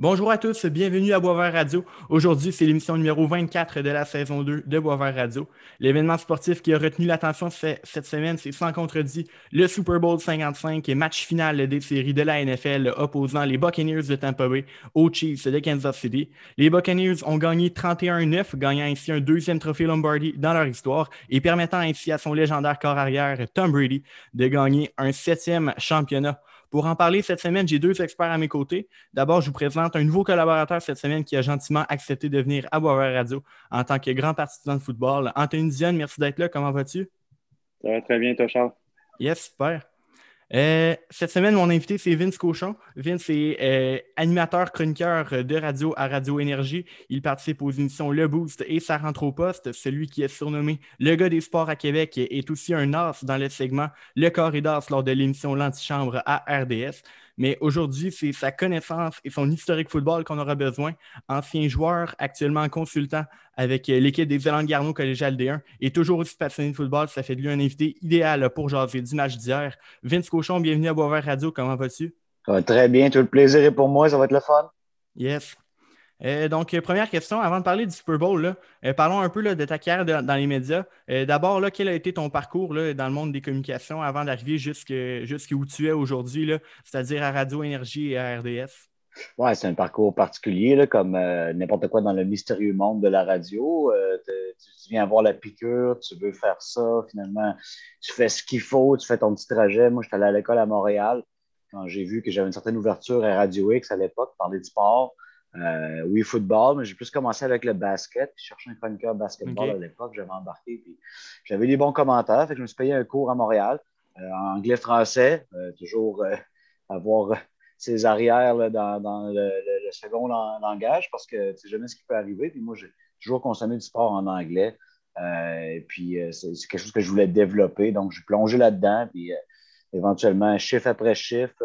Bonjour à tous, bienvenue à Boisvert Radio. Aujourd'hui, c'est l'émission numéro 24 de la saison 2 de Boisvert Radio. L'événement sportif qui a retenu l'attention cette semaine, c'est sans contredit le Super Bowl 55 et match final des séries de la NFL opposant les Buccaneers de Tampa Bay aux Chiefs de Kansas City. Les Buccaneers ont gagné 31-9, gagnant ainsi un deuxième trophée Lombardi dans leur histoire et permettant ainsi à son légendaire corps arrière Tom Brady de gagner un septième championnat. Pour en parler cette semaine, j'ai deux experts à mes côtés. D'abord, je vous présente un nouveau collaborateur cette semaine qui a gentiment accepté de venir à Boisvert Radio en tant que grand partisan de football. Anthony Dion, merci d'être là. Comment vas-tu? Ça va très bien, toi, Charles. Yes, super. Euh, cette semaine, mon invité, c'est Vince Cochon. Vince est euh, animateur chroniqueur de radio à Radio Énergie. Il participe aux émissions Le Boost et Ça rentre au poste. Celui qui est surnommé le gars des sports à Québec est aussi un as dans le segment Le Corridor lors de l'émission L'Antichambre à RDS. Mais aujourd'hui, c'est sa connaissance et son historique football qu'on aura besoin. Ancien joueur, actuellement consultant avec euh, l'équipe des Zélandes Garneau collégial D1 et toujours aussi passionné de football. Ça fait de lui un invité idéal pour jaser du match d'hier. Vince Cochon, bienvenue à Boisvert Radio. Comment vas-tu? très bien. Tout le plaisir est pour moi. Ça va être le fun. Yes. Euh, donc, euh, première question, avant de parler du Super Bowl, euh, parlons un peu de ta carrière dans les médias. D'abord, quel a été ton parcours dans le monde des communications avant d'arriver jusqu'où tu es aujourd'hui, c'est-à-dire à Radio Énergie et à RDS? Oui, c'est un parcours particulier, comme n'importe quoi dans le mystérieux monde de la radio. tu, viens voir la piqûre, tu veux faire ça, finalement, tu fais ce qu'il faut, tu fais ton petit trajet. Moi, j'étais allé à l'école à Montréal quand j'ai vu que j'avais une certaine ouverture à Radio X à l'époque, parler du sport. Euh, oui, football, mais j'ai plus commencé avec le basket. Je cherchais un chroniqueur basketball à l'époque, j'avais embarqué. Puis j'avais des bons commentaires. Fait que je me suis payé un cours à Montréal, euh, en anglais-français, euh, toujours avoir ses arrières dans, le, second langage parce que tu sais jamais ce qui peut arriver. Puis moi, j'ai toujours consommé du sport en anglais. et puis c'est quelque chose que je voulais développer. Donc, j'ai plongé là-dedans. Puis éventuellement, chiffre après chiffre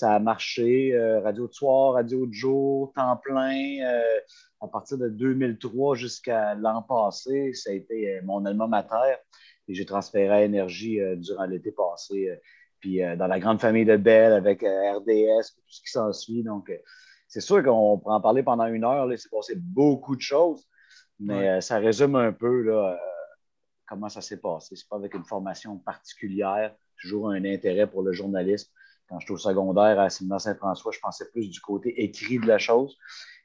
ça a marché. Euh, radio de soir, radio de jour, temps plein. Euh, à partir de 2003 jusqu'à l'an passé, ça a été euh, mon alma mater. Et j'ai transféré à Énergie durant l'été passé. puis dans la grande famille de Bell avec RDS, tout ce qui s'ensuit. Donc, c'est sûr qu'on pourrait en parler pendant une heure. Il s'est passé beaucoup de choses. Mais ça résume un peu là, comment ça s'est passé. Ce n'est pas avec une formation particulière, toujours un intérêt pour le journalisme quand j'étais au secondaire à Séminaire-Saint-François, je pensais plus du côté écrit de la chose.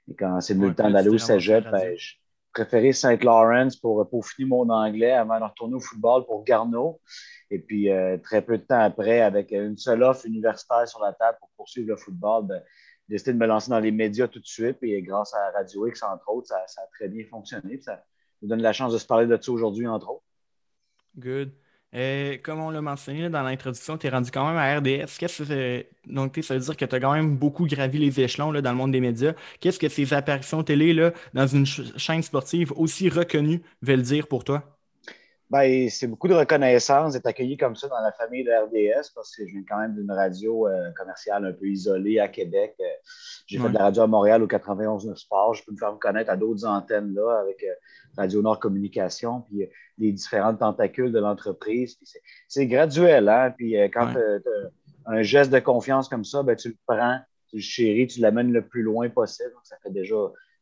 Et quand c'est venu le temps d'aller au cégep, ben, je préférais Saint Lawrence pour peaufiner mon anglais avant de retourner au football pour Garneau. Et puis, euh, très peu de temps après, avec une seule offre universitaire sur la table pour poursuivre le football, ben, j'ai décidé de me lancer dans les médias tout de suite. Et grâce à Radio X, entre autres, ça, ça a très bien fonctionné. ça nous donne la chance de se parler de ça aujourd'hui, entre autres. Good. Euh, comme on l'a mentionné dans l'introduction, tu es rendu quand même à RDS. Qu'est-ce que donc ça veut dire que tu as quand même beaucoup gravi les échelons là, dans le monde des médias. Qu'est-ce que ces apparitions télé là, dans une chaîne sportive aussi reconnue veulent dire pour toi? Ben, c'est beaucoup de reconnaissance d'être accueilli comme ça dans la famille de RDS parce que je viens quand même d'une radio euh, commerciale un peu isolée à Québec. Euh, j'ai fait de la radio à Montréal au 91 Sport. Je peux me faire me connaître à d'autres antennes là avec euh, Radio Nord Communication, puis les différentes tentacules de l'entreprise. C'est graduel, hein? Puis quand tu as un geste de confiance comme ça, ben, tu le prends, tu le chéris, tu l'amènes le plus loin possible. ça fait déjà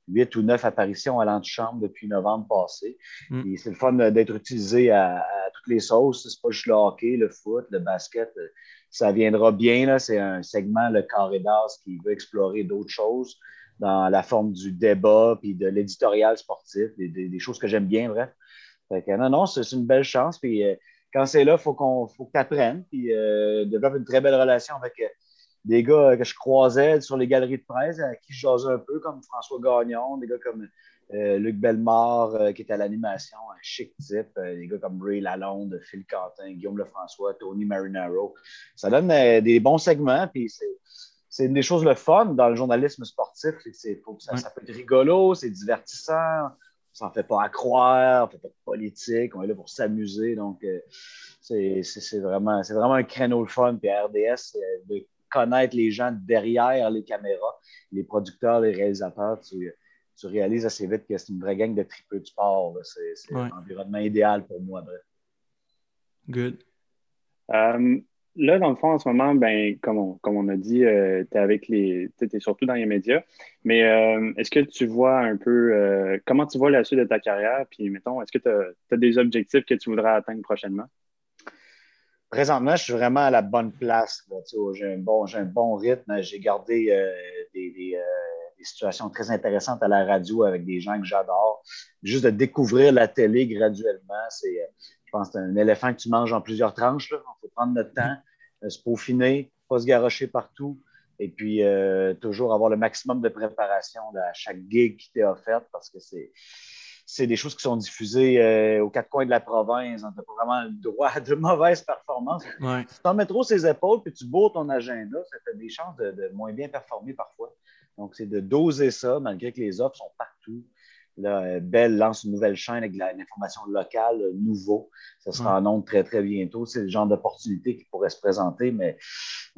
huit ou neuf apparitions à l'antichambre depuis novembre passé. Mm. C'est le fun d'être utilisé à, toutes les sauces. C'est pas juste le hockey, le foot, le basket. Ça viendra bien. C'est un segment, le carré d'as, qui veut explorer d'autres choses dans la forme du débat puis de l'éditorial sportif, des, choses que j'aime bien, bref. non, non, c'est une belle chance. Puis euh, quand c'est là, il faut, qu'on faut que tu apprennes. Puis euh, développe une très belle relation avec euh, des gars que je croisais sur les galeries de presse, à qui je jasais un peu, comme François Gagnon, des gars comme euh, Luc Bellemare, euh, qui est à l'animation, un chic type, euh, des gars comme Ray Lalonde, Phil Quentin, Guillaume Lefrançois, Tony Marinaro. Ça donne des bons segments, puis c'est une des choses le fun dans le journalisme sportif. Que ça, ça, peut être rigolo, c'est divertissant, on s'en fait pas à croire, on fait pas de politique, on est là pour s'amuser. Donc, c'est vraiment, vraiment un créneau le fun. Puis RDS, de connaître les gens derrière les caméras, les producteurs, les réalisateurs, tu, réalises assez vite que c'est une vraie gang de tripeux de sport. C'est un environnement idéal pour moi. Good. Euh, là, dans le fond, en ce moment, ben, comme, on, comme on a dit, euh, tu es avec les. Tu es surtout dans les médias. Mais euh, est-ce que tu vois un peu euh, comment tu vois la suite de ta carrière? Puis, mettons, est-ce que tu as, des objectifs que tu voudrais atteindre prochainement? Présentement, je suis vraiment à la bonne place. J'ai un, bon, rythme. J'ai gardé des, situations très intéressantes à la radio avec des gens que j'adore. Juste de découvrir la télé graduellement, c'est je pense un éléphant que tu manges en plusieurs tranches. Il faut prendre notre temps, euh, se peaufiner, pas se garocher partout. Et puis, euh, toujours avoir le maximum de préparation à chaque gig qui t'est offerte parce que c'est, des choses qui sont diffusées euh, aux quatre coins de la province. On n'a pas vraiment le droit de mauvaises performances. Si tu t'en mets trop ses épaules puis tu bourres ton agenda, ça fait des chances de, de, moins bien performer parfois. Donc, c'est de doser ça malgré que les offres sont partout. Là, Bell lance une nouvelle chaîne avec de l'information locale, euh, nouveau. Ça sera en nombre très, très bientôt. C'est le genre d'opportunité qui pourrait se présenter, mais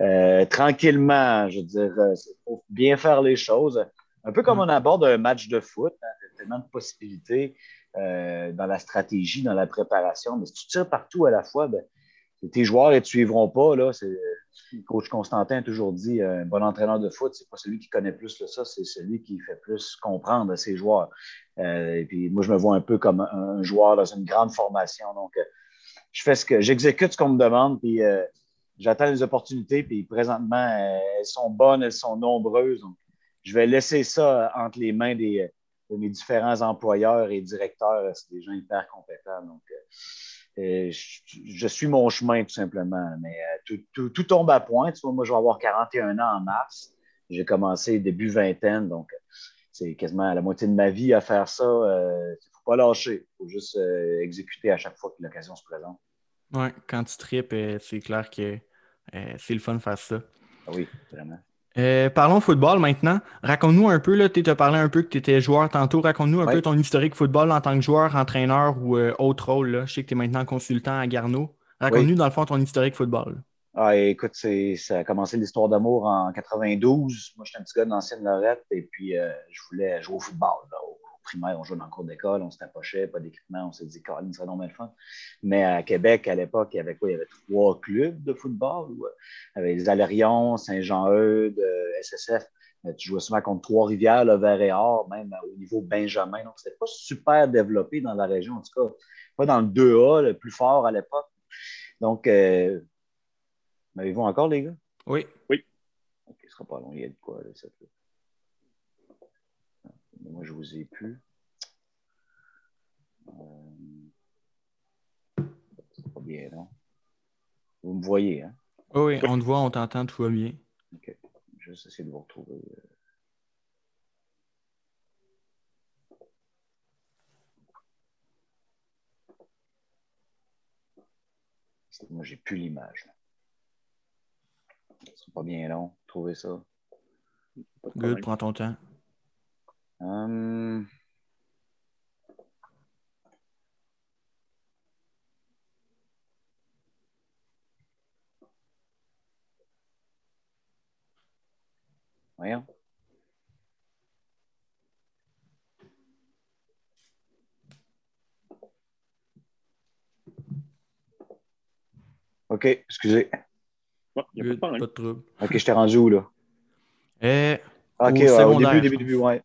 euh, tranquillement, je veux dire, il euh, faut bien faire les choses. Un peu comme on aborde un match de foot, hein, tellement de possibilités dans la stratégie, dans la préparation, mais si tu tires partout à la fois, ben, tes joueurs ne te suivront pas. Là, coach Constantin a toujours dit un bon entraîneur de foot, c'est pas celui qui connaît plus que ça, c'est celui qui fait plus comprendre à ses joueurs. Euh, et puis moi, je me vois un peu comme un, joueur dans une grande formation. Donc, euh, je fais ce que j'exécute ce qu'on me demande, puis euh, j'attends les opportunités. Puis présentement, elles sont bonnes, elles sont nombreuses. Donc, je vais laisser ça entre les mains des, de mes différents employeurs et directeurs. C'est des gens hyper compétents. Donc, je, suis mon chemin, tout simplement. Mais tout, tout, tombe à point. Tu vois, moi, je vais avoir 41 ans en mars. J'ai commencé début vingtaine, donc c'est quasiment la moitié de ma vie à faire ça. Il euh, ne faut pas lâcher. Il faut juste euh, exécuter à chaque fois que l'occasion se présente. Oui, quand tu tripes, euh, c'est clair que c'est le fun de faire ça. Ah oui, vraiment. Parlons football maintenant. Raconte-nous un peu, tu as parlé un peu que tu étais joueur tantôt. Raconte-nous un peu ton historique football en tant que joueur, entraîneur ou autre rôle. Je sais que tu es maintenant consultant à Garneau. Raconte-nous dans le fond ton historique football. Ah, écoute, ça a commencé l'histoire d'amour en 92. Moi, j'étais un petit gars de l'ancienne Lorette et puis euh, je voulais jouer au football. Au, primaire, on jouait dans le cours d'école, on se tapochait, pas d'équipement, on s'est dit, Caroline, serait normal fun. Mais à Québec, à l'époque, il y avait quoi? Il y avait trois clubs de football. Euh, il y avait les Alérions, Saint-Jean-Eudes, euh, SSF. Tu jouais souvent contre Trois-Rivières, le Vert et Or, même au niveau Benjamin. Donc, c'était pas super développé dans la région, en tout cas, pas dans le 2A, le plus fort à l'époque. Donc, M'avez-vous encore, les gars? Oui. Oui. OK, ce sera pas long. Il y a de quoi, là, cette... Moi, je vous ai plus. Euh... C'est pas bien, non? Vous me voyez, hein? oui, on te voit, on t'entend, tout va bien. OK. Je vais essayer de vous retrouver. Euh. Moi, j'ai plus l'image. Ce pas bien long, trouver ça? Good, prends ton temps. Um... Voyons. OK, excusez il n'y a pas de trouble. OK, je t'ai rendu où, là? Eh, OK, au, début, début, début, ouais.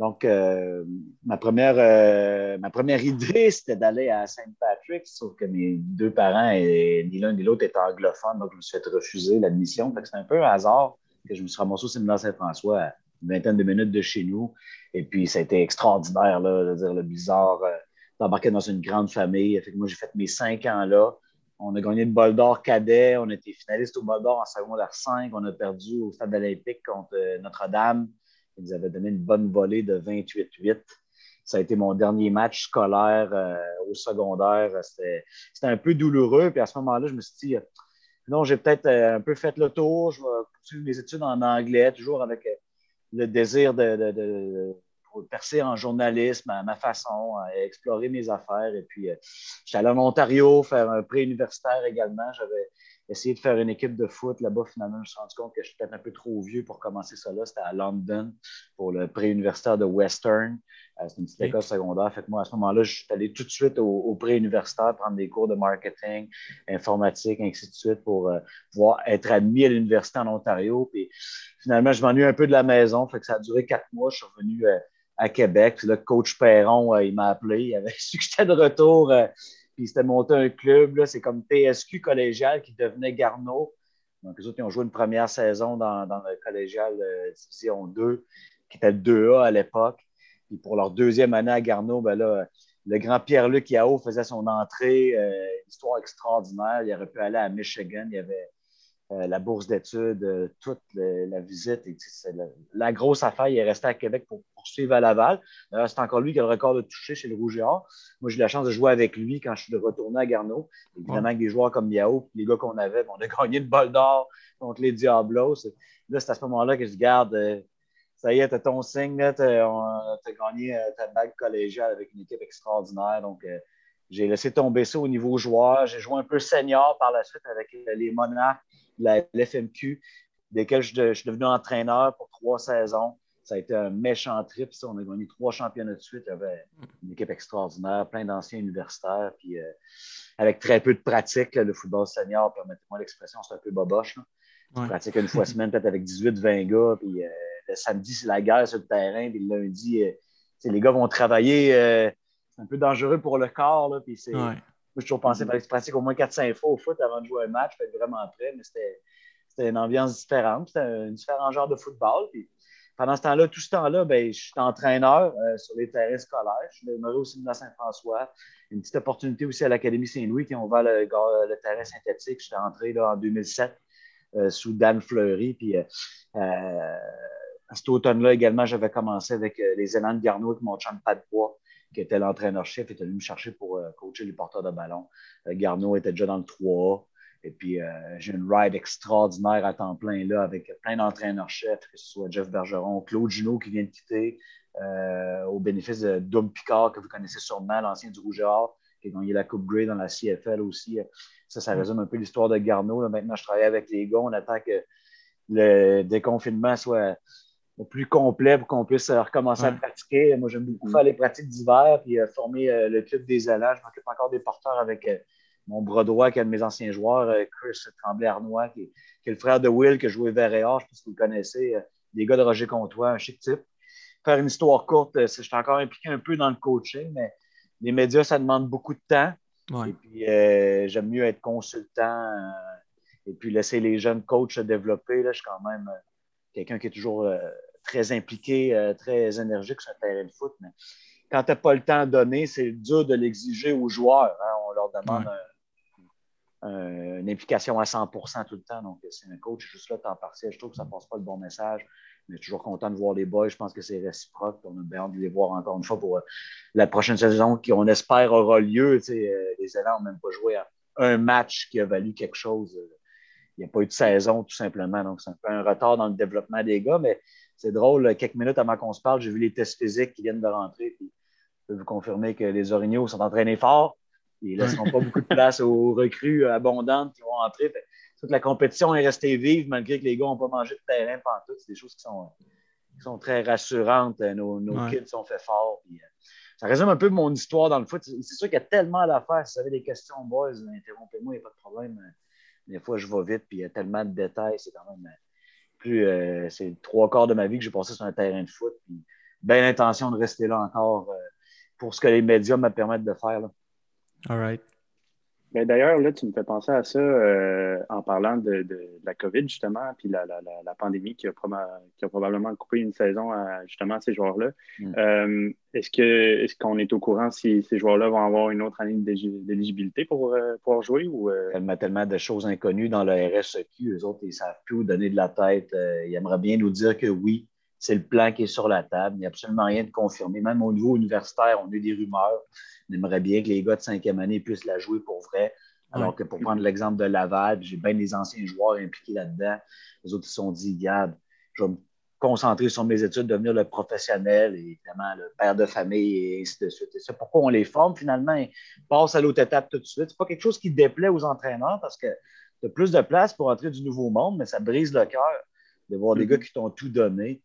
Donc, euh, ma, première, euh, ma première idée, c'était d'aller à Saint Patrick, sauf que mes deux parents, ni l'un ni l'autre étaient anglophones, donc je me suis fait refuser l'admission. C'est un peu un hasard que je me suis ramassé au séminaire Saint-François à une vingtaine de minutes de chez nous. Et puis, ça a été extraordinaire, là, de dire le bizarre, euh, d'embarquer dans une grande famille. Fait que moi, j'ai fait mes cinq ans là. On a gagné le bol d'or cadet. On a été finaliste au bol d'or en secondaire 5. On a perdu au stade olympique contre Notre-Dame. Ils avaient donné une bonne volée de 28-8. Ça a été mon dernier match scolaire euh, au secondaire. C'était un peu douloureux. Puis à ce moment-là, je me suis dit, non, j'ai peut-être euh, un peu fait le tour. Je vais poursuivre mes études en anglais, toujours avec le désir de percer en journalisme à ma façon, à explorer mes affaires. Et puis, euh, j'étais allé en Ontario faire un pré-universitaire également. J'avais essayer de faire une équipe de foot là-bas. Finalement, je me suis rendu compte que je suis peut-être un peu trop vieux pour commencer ça là. C'était à London pour le pré-universitaire de Western. Euh, c'est une petite école secondaire. Fait que moi, à ce moment-là, je suis allé tout de suite au, pré-universitaire prendre des cours de marketing, informatique, ainsi de suite pour euh, pouvoir être admis à l'université en Ontario. Puis finalement, je m'ennuie un peu de la maison. Fait que ça a duré quatre mois. Je suis revenu euh, à Québec. Puis là, coach Perron, il m'a appelé. Il avait su que j'étais de retour puis c'était monté un club, c'est comme PSQ collégial qui devenait Garneau. Donc, les autres, ils ont joué une première saison dans, le collégial euh, Division 2, qui était le 2A à l'époque. Puis pour leur deuxième année à Garneau, ben le grand Pierre-Luc Yao faisait son entrée. Euh, histoire extraordinaire. Il aurait pu aller à Michigan. Il avait euh, la bourse d'études, euh, toute la visite. la, grosse affaire, il est resté à Québec pour poursuivre à Laval. c'est encore lui qui a le record de toucher chez le Rouge et Or. Moi, j'ai eu la chance de jouer avec lui quand je suis retourné à Garneau. Évidemment, avec des joueurs comme Yao, les gars qu'on avait, on a gagné le bol d'or contre les Diablos. Là, c'est à ce moment-là que je garde. Euh, ça y est, t'as ton signe, tu as, gagné ta bague collégiale avec une équipe extraordinaire. Donc, j'ai laissé tomber ça au niveau joueur. J'ai joué un peu senior par la suite avec les Monarques la l'FMQ, desquels je, suis devenu entraîneur pour trois saisons. Ça a été un méchant trip. On a gagné trois championnats de suite. Il y avait une équipe extraordinaire, plein d'anciens universitaires. Puis, euh, avec très peu de pratique, le football senior, permettez-moi l'expression, c'est un peu boboche. Là. pratique une fois semaine, peut-être avec 18-20 gars. Puis, euh, le samedi, c'est la guerre sur le terrain. Puis le lundi, euh, les gars vont travailler. c'est un peu dangereux pour le corps. Là, puis c'est, moi, j'ai toujours pensé que pratiquer au moins 4-5 fois au foot avant de jouer un match, pour être vraiment prêt, mais c'était une ambiance différente. C'était un différent genre de football. Puis pendant ce temps-là, tout ce temps-là, ben, je suis entraîneur euh, sur les terrains scolaires. Je suis demeuré aussi de Saint-François. Une petite opportunité aussi à l'Académie Saint-Louis qui ont ouvert le, le, terrain synthétique. J'étais entré là, en 2007 euh, sous Dan Fleury. Puis euh, cet automne-là également, j'avais commencé avec les élans de Garneau avec mon champ de pas de bois qui était l'entraîneur-chef, était venu me chercher pour euh, coacher les porteurs de ballon. Euh, Garneau était déjà dans le 3 Et puis, euh, j'ai une ride extraordinaire à temps plein là avec plein d'entraîneurs-chefs, que ce soit Jeff Bergeron, Claude Junot qui vient de quitter, au bénéfice de Dom Picard, que vous connaissez sûrement, l'ancien du Rouge Or, qui a gagné la Coupe Grey dans la CFL aussi. Ça, ça résume un peu l'histoire de Garneau. Maintenant, je travaille avec les gars. On attend que le déconfinement soit plus complet pour qu'on puisse euh, recommencer à pratiquer. Moi, j'aime beaucoup mm. faire les pratiques d'hiver puis euh, former euh, le club des allants. Je m'occupe encore des porteurs avec mon bras droit, qui est un de mes anciens joueurs, Chris Tremblay-Arnois, qui, est le frère de Will, qui a joué vers et or, je pense que vous le connaissez, des gars de Roger Comtois, un chic type. Faire une histoire courte, je suis encore impliqué un peu dans le coaching, mais les médias, ça demande beaucoup de temps. Et puis, j'aime mieux être consultant et puis laisser les jeunes coachs se développer. Là, je suis quand même quelqu'un qui est toujours très impliqué, euh, très énergique sur un terrain de foot. Mais quand tu n'as pas le temps donné, c'est dur de l'exiger aux joueurs. Hein. On leur demande une implication à 100% tout le temps. Donc, c'est un coach juste là, temps partiel. Je trouve que ça ne passe pas le bon message. On est toujours content de voir les boys. Je pense que c'est réciproque. On a bien hâte de les voir encore une fois pour euh, la prochaine saison qui, on espère, aura lieu. Euh, les élèves n'ont même pas joué à un match qui a valu quelque chose. Il n'y a pas eu de saison, tout simplement. Donc, c'est un peu un retard dans le développement des gars, mais c'est drôle, quelques minutes avant qu'on se parle, j'ai vu les tests physiques qui viennent de rentrer. Puis je peux vous confirmer que les Orignaux sont entraînés fort. Ils ne laisseront pas beaucoup de place aux recrues abondantes qui vont entrer. toute la compétition est restée vive malgré que les gars n'ont pas mangé de terrain pendant tout. C'est des choses qui sont, sont très rassurantes. Nos, nos kids sont faits forts. Euh, ça résume un peu mon histoire dans le foot. C'est sûr qu'il y a tellement à faire. Si vous avez des questions, boys, interrompez-moi, il n'y a pas de problème. Des fois, je vais vite, puis il y a tellement de détails. C'est quand même plus, euh, c'est trois quarts de ma vie que j'ai passé sur un terrain de foot. Puis, bien l'intention de rester là encore euh, pour ce que les médias me permettent de faire. Là. Ben, d'ailleurs, là, tu me fais penser à ça euh, en parlant de, la COVID, justement, puis la, pandémie qui a, probablement coupé une saison à justement ces joueurs-là. Mm. Euh, est-ce que est-ce qu'on est au courant si ces joueurs-là vont avoir une autre année d'éligibilité pour euh, pouvoir jouer ou tellement, tellement de choses inconnues dans le RSEQ, eux autres, ils ne savent plus où donner de la tête. ils aimeraient bien nous dire que oui, c'est le plan qui est sur la table. Il n'y a absolument rien de confirmé. Même au niveau universitaire, on a eu des rumeurs. On aimerait bien que les gars de cinquième année puissent la jouer pour vrai. Alors que pour prendre l'exemple de Laval, j'ai bien des anciens joueurs impliqués là-dedans. Les autres, ils se sont dit, regarde, je vais me concentrer sur mes études, devenir le professionnel et évidemment le père de famille et ainsi de suite. c'est pourquoi on les forme finalement. Ils passent à l'autre étape tout de suite? Ce n'est pas quelque chose qui déplaît aux entraîneurs parce que tu as plus de place pour entrer du nouveau monde, mais ça brise le cœur de voir des mm-hmm. gars qui t'ont tout donné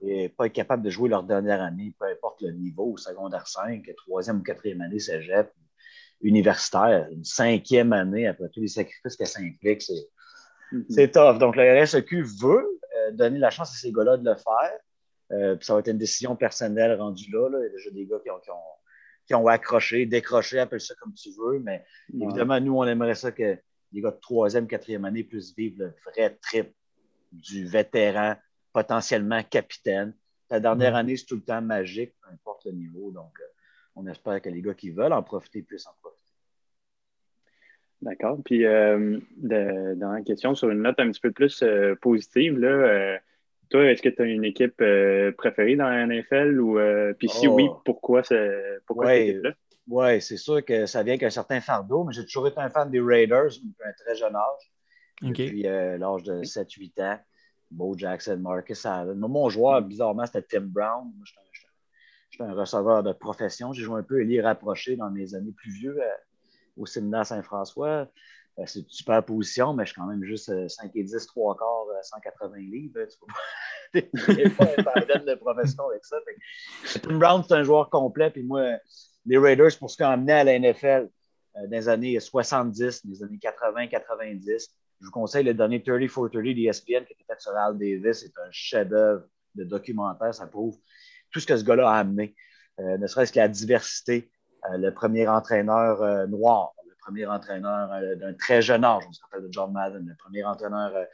et pas être capable de jouer leur dernière année, peu importe le niveau, secondaire 5, troisième ou quatrième année cégep, universitaire, une cinquième année après tous les sacrifices que ça implique. C'est, c'est tough. Donc, le RSEQ veut euh, donner la chance à ces gars-là de le faire. Euh, puis ça va être une décision personnelle rendue là. Il y a déjà des gars qui ont, qui ont, accroché, décroché, appelle ça comme tu veux. Mais évidemment, nous, on aimerait ça que les gars de troisième, quatrième année puissent vivre le vrai trip du vétéran, potentiellement capitaine. Ta dernière année, c'est tout le temps magique, peu importe le niveau. Donc, euh, on espère que les gars qui veulent en profiter puissent en profiter. D'accord. Puis, euh, dans la question, sur une note un petit peu plus euh, positive, là, euh, toi, est-ce que tu as une équipe préférée dans la NFL? Ou, puis si oui, oh. pourquoi, pourquoi cette équipe-là? Oui, c'est sûr que ça vient qu'un certain fardeau, mais j'ai toujours été un fan des Raiders depuis un très jeune âge. Depuis l'âge de 7-8 ans. Bo Jackson, Marcus Allen. Mon joueur, bizarrement, c'était Tim Brown. J'étais un, receveur de profession. J'ai joué un peu Elie rapproché dans mes années plus vieux au séminaire Saint-François. Euh, c'est une super position, mais je suis quand même juste 5 euh, et 10, 3 quarts, 180 euh, livres. Tu n'es pas un de profession avec ça. Tim Brown, c'est un joueur complet. Puis moi, les Raiders, pour ce qu'on amené à la NFL dans les années 70, les années 80, 90, je vous conseille le dernier 30 for 30 d'ESPN qui était fait sur Al Davis. C'est un chef-d'œuvre de documentaire. Ça prouve tout ce que ce gars-là a amené, ne serait-ce que la diversité, le premier entraîneur noir, premier entraîneur euh, d'un très jeune âge. On se rappelle de John Madden, le premier entraîneur euh,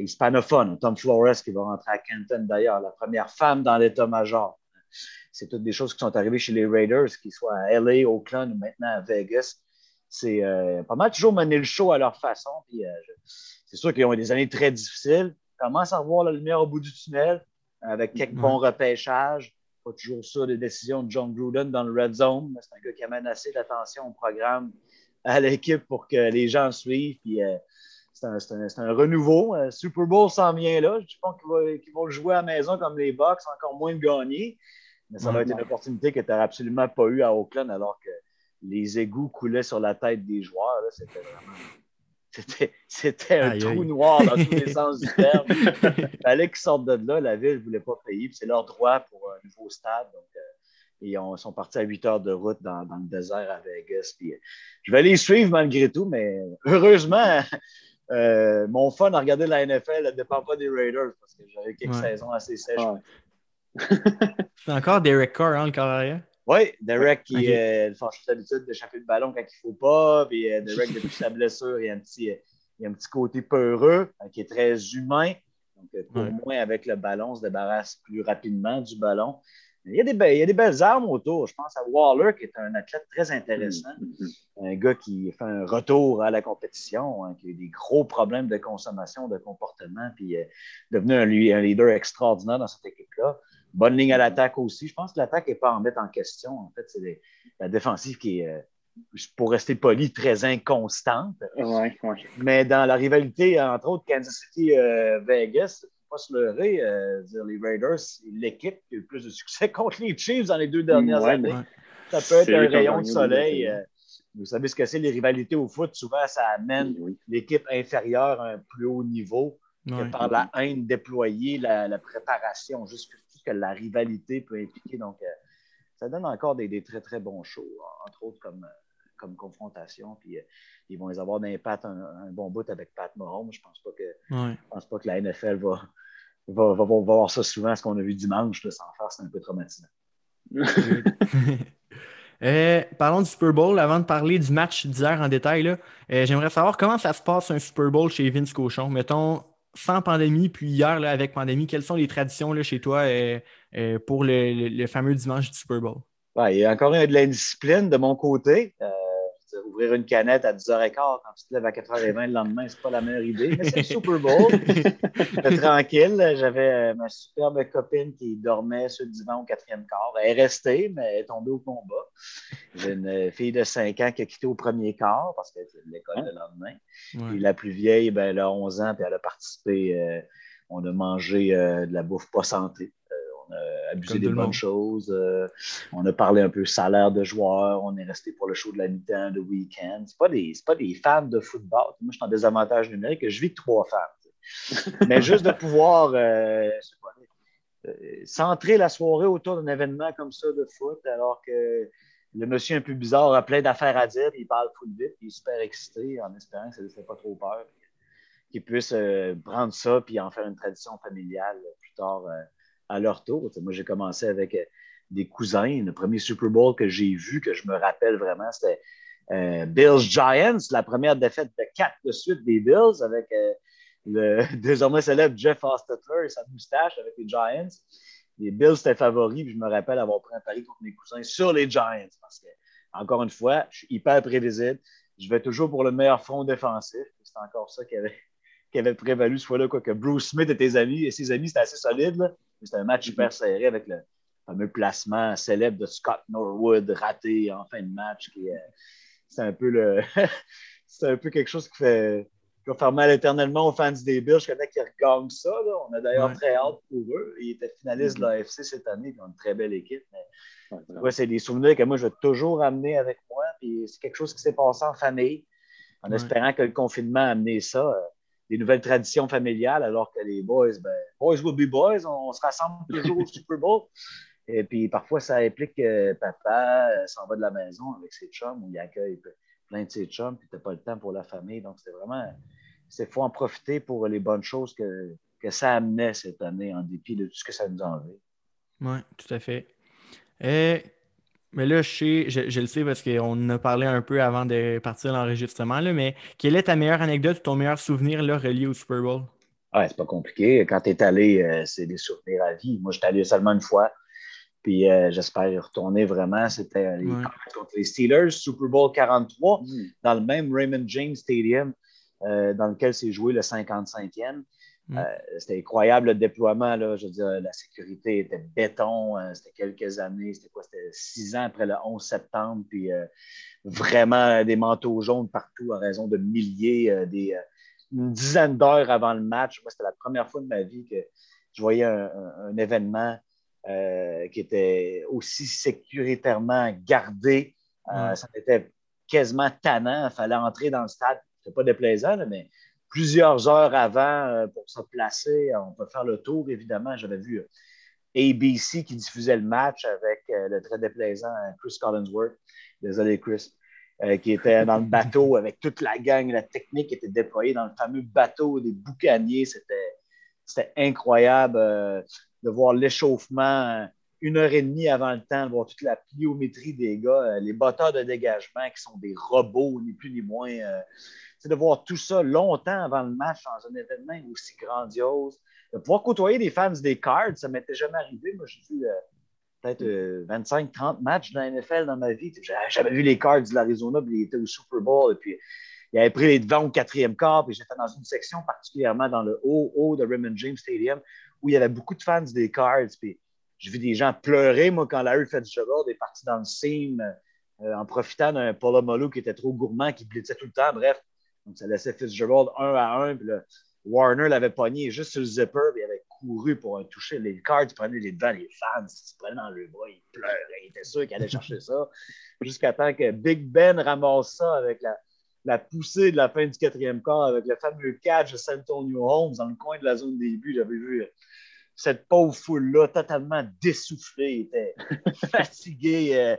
hispanophone, Tom Flores qui va rentrer à Kenton d'ailleurs, la première femme dans l'état-major. C'est toutes des choses qui sont arrivées chez les Raiders, qu'ils soient à LA, Oakland ou maintenant à Vegas. C'est euh, pas mal toujours mener le show à leur façon. c'est sûr qu'ils ont eu des années très difficiles. Ils commencent à voir la lumière au bout du tunnel avec quelques bons repêchages pas toujours ça, des décisions de John Gruden dans le Red Zone. C'est un gars qui amène assez d'attention au programme à l'équipe pour que les gens suivent. Puis, euh, c'est un, renouveau. Euh, Super Bowl s'en vient là. Je pense qu'ils vont, le jouer à la maison comme les Bucks, encore moins de gagner. Mais ça va être une opportunité que tu n'auras absolument pas eu à Oakland alors que les égouts coulaient sur la tête des joueurs. C'était vraiment. C'était, un trou noir dans tous les sens du terme. Il fallait qu'ils sortent de là. La ville ne voulait pas payer. C'est leur droit pour un nouveau stade. Donc, euh, et ils sont partis à 8 heures de route dans, le désert à Vegas. Puis, euh, je vais les suivre malgré tout, mais heureusement, euh, mon fun à regarder la NFL ne dépend pas des Raiders parce que j'avais quelques saisons assez sèches. C'est encore Derek Carr, hein, le carrière? Oui, Derek qui okay. euh, a l'habitude d'échapper le ballon quand il ne faut pas. Puis euh, Derek, depuis sa blessure, il y a un petit, il y a un petit côté peureux qui est très humain. Donc, pour moi, avec le ballon, on se débarrasse plus rapidement du ballon. Il y, a des il y, a des belles armes autour. Je pense à Waller, qui est un athlète très intéressant. Mm-hmm. Un gars qui fait un retour à la compétition, hein, qui a eu des gros problèmes de consommation, de comportement, puis euh, devenu un, un, leader extraordinaire dans cette équipe-là. Bonne ligne à l'attaque aussi. Je pense que l'attaque n'est pas en mettre en question. En fait, c'est la défensive qui est, euh, pour rester poli, très inconstante. Mais dans la rivalité, entre autres, Kansas City-Vegas, euh, pas se leurrer, euh, dire les Raiders, c'est l'équipe qui a eu le plus de succès contre les Chiefs dans les deux dernières années. Ça peut être un rayon de soleil. Euh, vous savez ce que c'est, les rivalités au foot, souvent, ça amène l'équipe inférieure à un plus haut niveau par la haine déployée, la, préparation, juste tout ce que la rivalité peut impliquer. Donc, euh, ça donne encore des, très, très bons shows, entre autres comme, comme confrontation. Puis, ils vont les avoir d'impact un, un, bon bout avec Pat Mahomes. Je ne pense, pas que, pense pas que la NFL va, va, va, voir ça souvent, ce qu'on a vu dimanche, sans faire, c'est un peu traumatisant. Euh, parlons du Super Bowl. Avant de parler du match d'hier en détail, euh, j'aimerais savoir comment ça se passe un Super Bowl chez Vince Cochon. Mettons, sans pandémie, puis hier là, avec pandémie, quelles sont les traditions là, chez toi euh, pour le, fameux dimanche du Super Bowl? il y a encore de l'indiscipline de mon côté ouvrir une canette à 10h15 quand tu te lèves à 4h20 le lendemain, c'est pas la meilleure idée, mais c'est le Super Bowl. tranquille. J'avais euh, ma superbe copine qui dormait sur le divan au quatrième quart. Elle est restée, mais elle est tombée au combat. J'ai une fille de 5 ans qui a quitté au premier quart parce qu'elle était de l'école le lendemain. Et la plus vieille, ben, elle a 11 ans, puis elle a participé. Euh, on a mangé euh, de la bouffe pas santé. On a abusé des bonnes choses. Euh, on a parlé un peu salaire de joueurs. On est resté pour le show de la mi-temps, de week-end. Ce pas, des, pas des fans de football. Moi, je suis en désavantage numérique. Je vis trois fans. Mais juste de pouvoir euh, centrer la soirée autour d'un événement comme ça de foot, alors que le monsieur un peu bizarre a plein d'affaires à dire, il parle full vite, il est super excité en espérant que ça ne fait pas trop peur, qu'il puisse euh, prendre ça et en faire une tradition familiale plus tard euh, à leur tour. moi, j'ai commencé avec euh, des cousins. Le premier Super Bowl que j'ai vu, que je me rappelle vraiment, c'était Bills Giants, la première défaite de quatre de suite des Bills avec le désormais célèbre Jeff Hostetler et sa moustache avec les Giants les Bills étaient favoris, puis je me rappelle avoir pris un pari contre mes cousins sur les Giants. Parce que, encore une fois, je suis hyper prévisible. Je vais toujours pour le meilleur front défensif. C'est encore ça qui avait, qui avait prévalu ce fois-là, quoi, que Bruce Smith et tes amis, et ses amis, c'était assez solide. C'était un match hyper serré avec le fameux placement célèbre de Scott Norwood raté en fin de match. Qui, c'est un peu le. c'est un peu quelque chose qui fait va faire mal éternellement aux fans des Bills. Je connais qu'ils regagnent ça. On a d'ailleurs très hâte pour eux. Ils étaient finalistes de mm-hmm. l'AFC cette année. Ils ont une très belle équipe. c'est des souvenirs que moi, je vais toujours amener avec moi. Puis c'est quelque chose qui s'est passé en famille, en espérant que le confinement a amené ça. Des nouvelles traditions familiales, alors que les boys, ben, boys will be boys, on, se rassemble toujours au Super Bowl. Et puis parfois, ça implique que papa euh, s'en va de la maison avec ses chums, où il accueille plein de ses chums, puis tu n'as pas le temps pour la famille. Donc, c'était vraiment il faut en profiter pour les bonnes choses que, ça amenait cette année, en dépit de tout ce que ça nous enlevait. Oui, tout à fait. Et, mais là, je, sais, je, le sais parce qu'on a parlé un peu avant de partir l'enregistrement, mais quelle est ta meilleure anecdote ou ton meilleur souvenir là, relié au Super Bowl? Ouais, c'est pas compliqué. Quand tu es allé, euh, c'est des souvenirs à vie. Moi, je suis allé seulement une fois. Puis euh, j'espère y retourner vraiment. C'était les, contre les Steelers, Super Bowl 43, mm. dans le même Raymond James Stadium. Euh, dans lequel s'est joué le 55e. Mm. Euh, c'était incroyable le déploiement. Là, je veux dire, la sécurité était béton. Euh, c'était quelques années. C'était quoi? C'était six ans après le 11 septembre. Puis vraiment des manteaux jaunes partout à raison de milliers, des, une dizaine d'heures avant le match. Moi, c'était la première fois de ma vie que je voyais un, événement qui était aussi sécuritairement gardé. ça était quasiment tannant. Il fallait entrer dans le stade pas déplaisant, mais plusieurs heures avant euh, pour se placer, on peut faire le tour, évidemment. J'avais vu euh, ABC qui diffusait le match avec euh, le très déplaisant Chris Collinsworth. Désolé, Chris. qui était dans le bateau avec toute la gang, la technique était déployée dans le fameux bateau des boucaniers. C'était incroyable de voir l'échauffement une heure et demie avant le temps, de voir toute la pliométrie des gars, les batteurs de dégagement qui sont des robots, ni plus ni moins de voir tout ça longtemps avant le match dans un événement aussi grandiose. De pouvoir côtoyer des fans des Cards, ça m'était jamais arrivé. Moi, j'ai vu euh, peut-être 25-30 euh, matchs dans la NFL dans ma vie. J'avais vu les Cards de l'Arizona, puis ils étaient au Super Bowl, et puis ils avaient pris les devants au quatrième quart, puis j'étais dans une section particulièrement dans le haut, haut de Raymond James Stadium, où il y avait beaucoup de fans des Cards, puis j'ai vu des gens pleurer, moi, quand Larry Fitzgerald est parti dans le seam euh, en profitant d'un Polo qui était trop gourmand, qui blitzait tout le temps. Bref, donc, ça laissait Fitzgerald un à un. Puis là, Warner l'avait pogné juste sur le zipper. Puis il avait couru pour un toucher. Les cards, il prenait les devants, les fans, ils se prenaient dans le bras, ils pleuraient. Il était sûr qu'il allait chercher ça. Jusqu'à temps que Big Ben ramasse ça avec la, la poussée de la fin du quatrième quart, avec le fameux catch de Santonio Holmes dans le coin de la zone des buts. J'avais vu cette pauvre foule-là totalement dessoufflée, était fatiguée.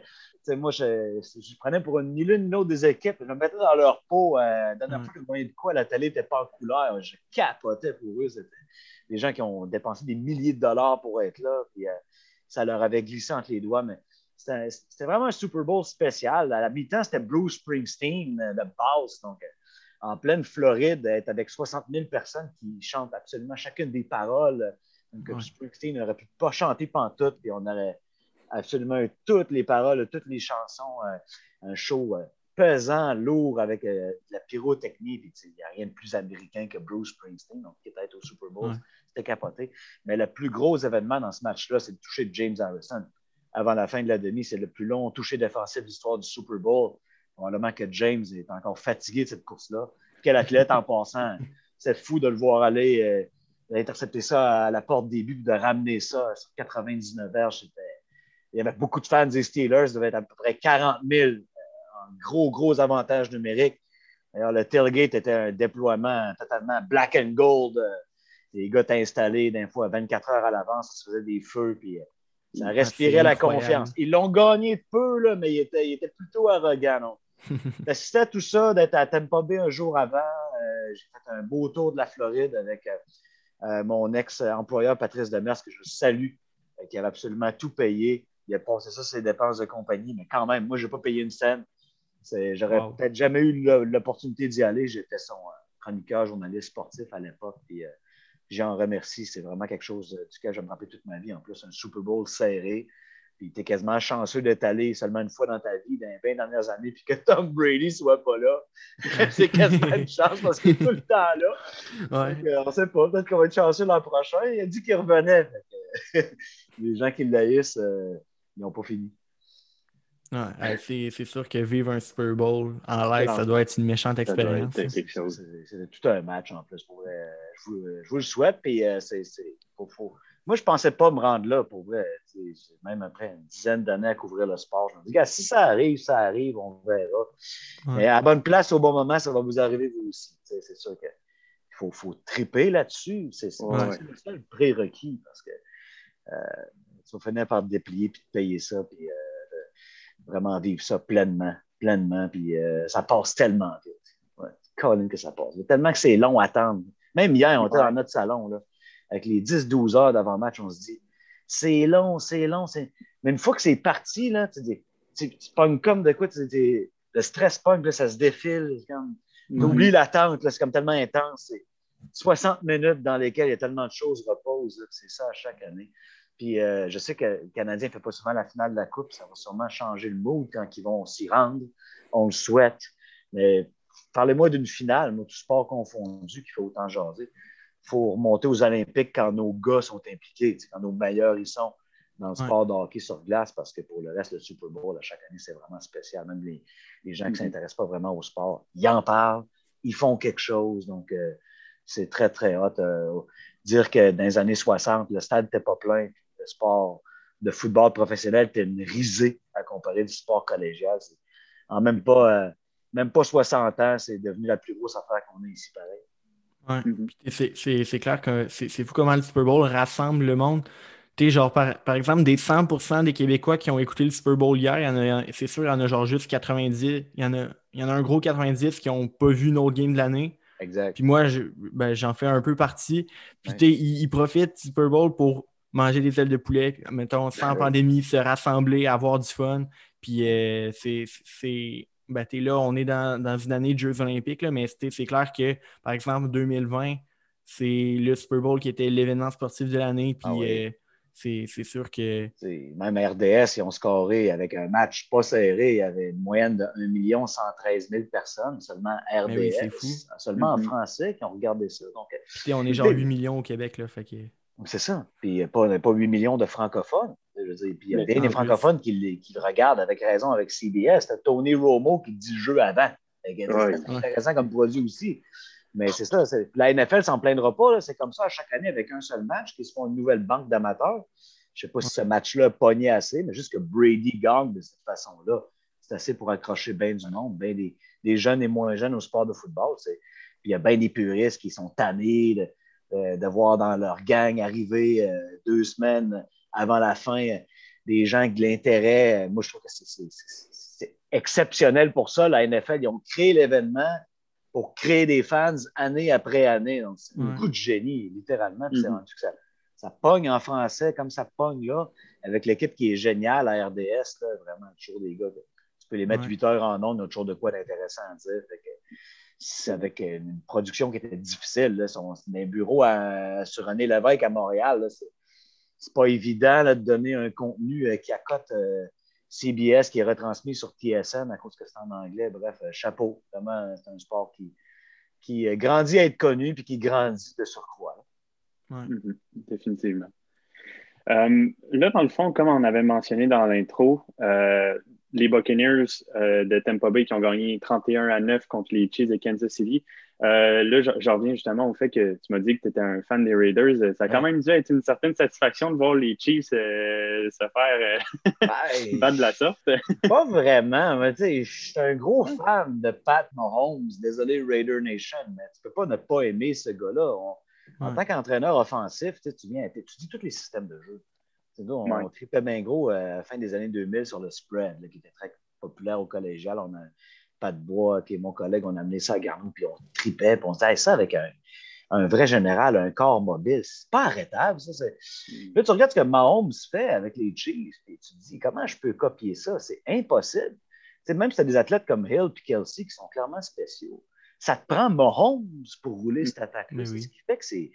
Moi, je, je, prenais pour une, ni l'une ni l'autre des équipes, je me mettais dans leur peau. Euh, dernière fois que je voyais de quoi la télé n'était pas en couleur, je capotais pour eux. C'était des gens qui ont dépensé des milliers de dollars pour être là, puis euh, ça leur avait glissé entre les doigts. Mais c'était vraiment un Super Bowl spécial. À la mi-temps, c'était Bruce Springsteen euh, de base. Donc, euh, en pleine Floride, être avec 60 000 personnes qui chantent absolument chacune des paroles. Donc, Springsteen n'aurait pu pas chanter pantoute, puis on aurait absolument toutes les paroles, toutes les chansons, euh, un show euh, pesant, lourd avec euh, de la pyrotechnie. Il n'y a rien de plus américain que Bruce Springsteen, donc, qui était au Super Bowl. C'était capoté. Mais le plus gros événement dans ce match-là, c'est le toucher de James Harrison. Avant la fin de la demi, c'est le plus long toucher défensif de l'histoire du Super Bowl. Probablement que James est encore fatigué de cette course-là. Quel athlète en passant. C'est fou de le voir aller d'intercepter ça à la porte début, de ramener ça sur 99 heures. Il y avait beaucoup de fans des Steelers, il devait être à peu près 40 000 en gros, gros avantages numériques. D'ailleurs, le tailgate était un déploiement totalement black and gold. Les gars étaient installés d'un fois 24 heures à l'avance, ça se faisait des feux, puis ça ah, respirait la confiance. Ils l'ont gagné peu, là, mais ils étaient, plutôt arrogants. J'assistais à tout ça, d'être à Tampa Bay un jour avant. Euh, j'ai fait un beau tour de la Floride avec euh, euh, mon ex-employeur Patrice Demers, que je salue, qui avait absolument tout payé. Il a passé ça ses dépenses de compagnie, mais quand même, moi, je n'ai pas payé une scène. J'aurais peut-être jamais eu l'opportunité d'y aller. J'étais son chroniqueur, journaliste sportif à l'époque. Puis j'en remercie. C'est vraiment quelque chose duquel je vais me rappeler toute ma vie. En plus, un Super Bowl serré. Puis tu es quasiment chanceux d'être allé seulement une fois dans ta vie, dans les 20 dernières années, puis que Tom Brady soit pas là. c'est quasiment une chance parce qu'il est tout le temps là. Ouais. on ne sait pas, peut-être qu'on va être chanceux l'an prochain. Il a dit qu'il revenait. les gens qui l'aïssent, euh, ils n'ont pas fini. Ouais, c'est sûr que vivre un Super Bowl en live, ça doit être une méchante expérience. C'est tout un match en plus. Pour, je, vous, le souhaite. Puis, euh, c'est, moi, je ne pensais pas me rendre là pour vrai. Même après une dizaine d'années à couvrir le sport, je me dis, si ça arrive, ça arrive, on verra. Mais à bonne place, au bon moment, ça va vous arriver vous aussi. C'est sûr qu'il faut, faut triper là-dessus. C'est ça le prérequis parce que euh, tu vas finir par te déplier puis te payer ça, puis euh, vraiment vivre ça pleinement, pleinement, puis euh, ça passe tellement vite. Ouais, Colin que ça passe. Tellement que c'est long à attendre. Même hier, on était dans notre salon, là avec les 10-12 heures d'avant-match, on se dit c'est long, c'est long. Mais une fois que c'est parti, là, tu, tu, tu pognes comme de quoi, le stress pogne, ça se défile. Comme, mm Oublie l'attente, c'est comme tellement intense. 60 minutes dans lesquelles il y a tellement de choses reposent. C'est ça à chaque année. Puis euh, je sais que le Canadien ne fait pas souvent la finale de la Coupe. Ça va sûrement changer le mood quand ils vont s'y rendre. On le souhaite. Mais parlez-moi d'une finale, moi, tout sport confondu, qui fait autant jaser il faut remonter aux Olympiques quand nos gars sont impliqués, quand nos meilleurs ils sont dans le sport de hockey sur glace, parce que pour le reste, le Super Bowl, à chaque année, c'est vraiment spécial. Même les, gens qui ne mm-hmm. s'intéressent pas vraiment au sport, ils en parlent, ils font quelque chose. Donc, euh, c'est très, très hot. Euh, dire que dans les années 60, le stade n'était pas plein, le sport de football professionnel était une risée à comparer du sport collégial. En même pas, euh, même pas 60 ans, c'est devenu la plus grosse affaire qu'on a ici, pareil. Mm-hmm. C'est clair que c'est fou comment le Super Bowl rassemble le monde. genre, par, par, exemple, des 100% des Québécois qui ont écouté le Super Bowl hier, c'est sûr, il y en a genre juste 90. Il y en a, il y en a un gros 90 qui n'ont pas vu nos games de l'année. Exact. Puis moi, ben, j'en fais un peu partie. Puis ils, profitent du Super Bowl pour manger des ailes de poulet, mettons, sans pandémie, se rassembler, avoir du fun. Puis euh, c'est ben, là, on est dans, une année de Jeux olympiques, là, mais c'est clair que, par exemple, 2020, c'est le Super Bowl qui était l'événement sportif de l'année. Puis ah euh, c'est sûr que. Même RDS, ils ont scoré avec un match pas serré. Il y avait une moyenne de 1 113 000 personnes, seulement ben RDS. fou. Seulement en mm-hmm. français qui ont regardé ça. Donc, on est genre 8 millions au Québec. Là, fait que... C'est ça. Puis il n'y a pas, pas 8 millions de francophones. Je dire, puis il y a bien des francophones qui, le regardent avec raison avec CBS. C'était Tony Romo qui dit le jeu avant. C'est intéressant comme produit aussi. Mais c'est ça. La NFL s'en plaindra pas. C'est comme ça à chaque année avec un seul match qui se font une nouvelle banque d'amateurs. Je ne sais pas si ce match-là pognait assez, mais juste que Brady gagne de cette façon-là, c'est assez pour accrocher bien du monde, bien des, jeunes et moins jeunes au sport de football. Puis il y a bien des puristes qui sont tannés de, voir dans leur gang arriver euh, deux semaines avant la fin euh, des gens de l'intérêt. Euh, moi, je trouve que c'est exceptionnel pour ça. La NFL, ils ont créé l'événement pour créer des fans année après année. Donc, c'est un coup de génie, littéralement. Mm-hmm. ça, ça, pogne en français comme ça pogne là, avec l'équipe qui est géniale à RDS. vraiment, toujours des gars. Tu peux les mettre 8 heures en ondes, il y a toujours de quoi d'intéressant à dire. Avec une production qui était difficile. Là. Son, un bureau sur René Lévesque à Montréal. C'est pas évident de donner un contenu euh, qui accote euh, CBS qui est retransmis sur TSN à cause que c'est en anglais. Bref, euh, chapeau. Vraiment, c'est un sport qui, qui grandit à être connu puis qui grandit de surcroît. Mm-hmm. définitivement. là, dans le fond, comme on avait mentionné dans l'intro, les Buccaneers de Tampa Bay qui ont gagné 31 à 9 contre les Chiefs de Kansas City. là, je, reviens justement au fait que tu m'as dit que tu étais un fan des Raiders. Ça a quand même dû être une certaine satisfaction de voir les Chiefs se faire ben, battre de la sorte. pas vraiment, mais tu sais, je suis un gros fan de Pat Mahomes. Désolé, Raider Nation, mais tu peux pas ne pas aimer ce gars-là. En tant qu'entraîneur offensif, tu, viens, tu dis tous les systèmes de jeu. Nous, on, ouais. tripait bien gros euh, à la fin des années 2000 sur le spread, qui était très populaire au collégial. On a pas de bois, qui est mon collègue, on a amené ça à Garnou, puis on tripait, puis on disait ça avec un, vrai général, un corps mobile. C'est pas arrêtable, ça. Mm. Là, tu regardes ce que Mahomes fait avec les Chiefs, et tu te dis, comment je peux copier ça? C'est impossible. même si tu as des athlètes comme Hill et Kelsey qui sont clairement spéciaux, ça te prend Mahomes pour rouler cette attaque-là. Ce qui fait que c'est.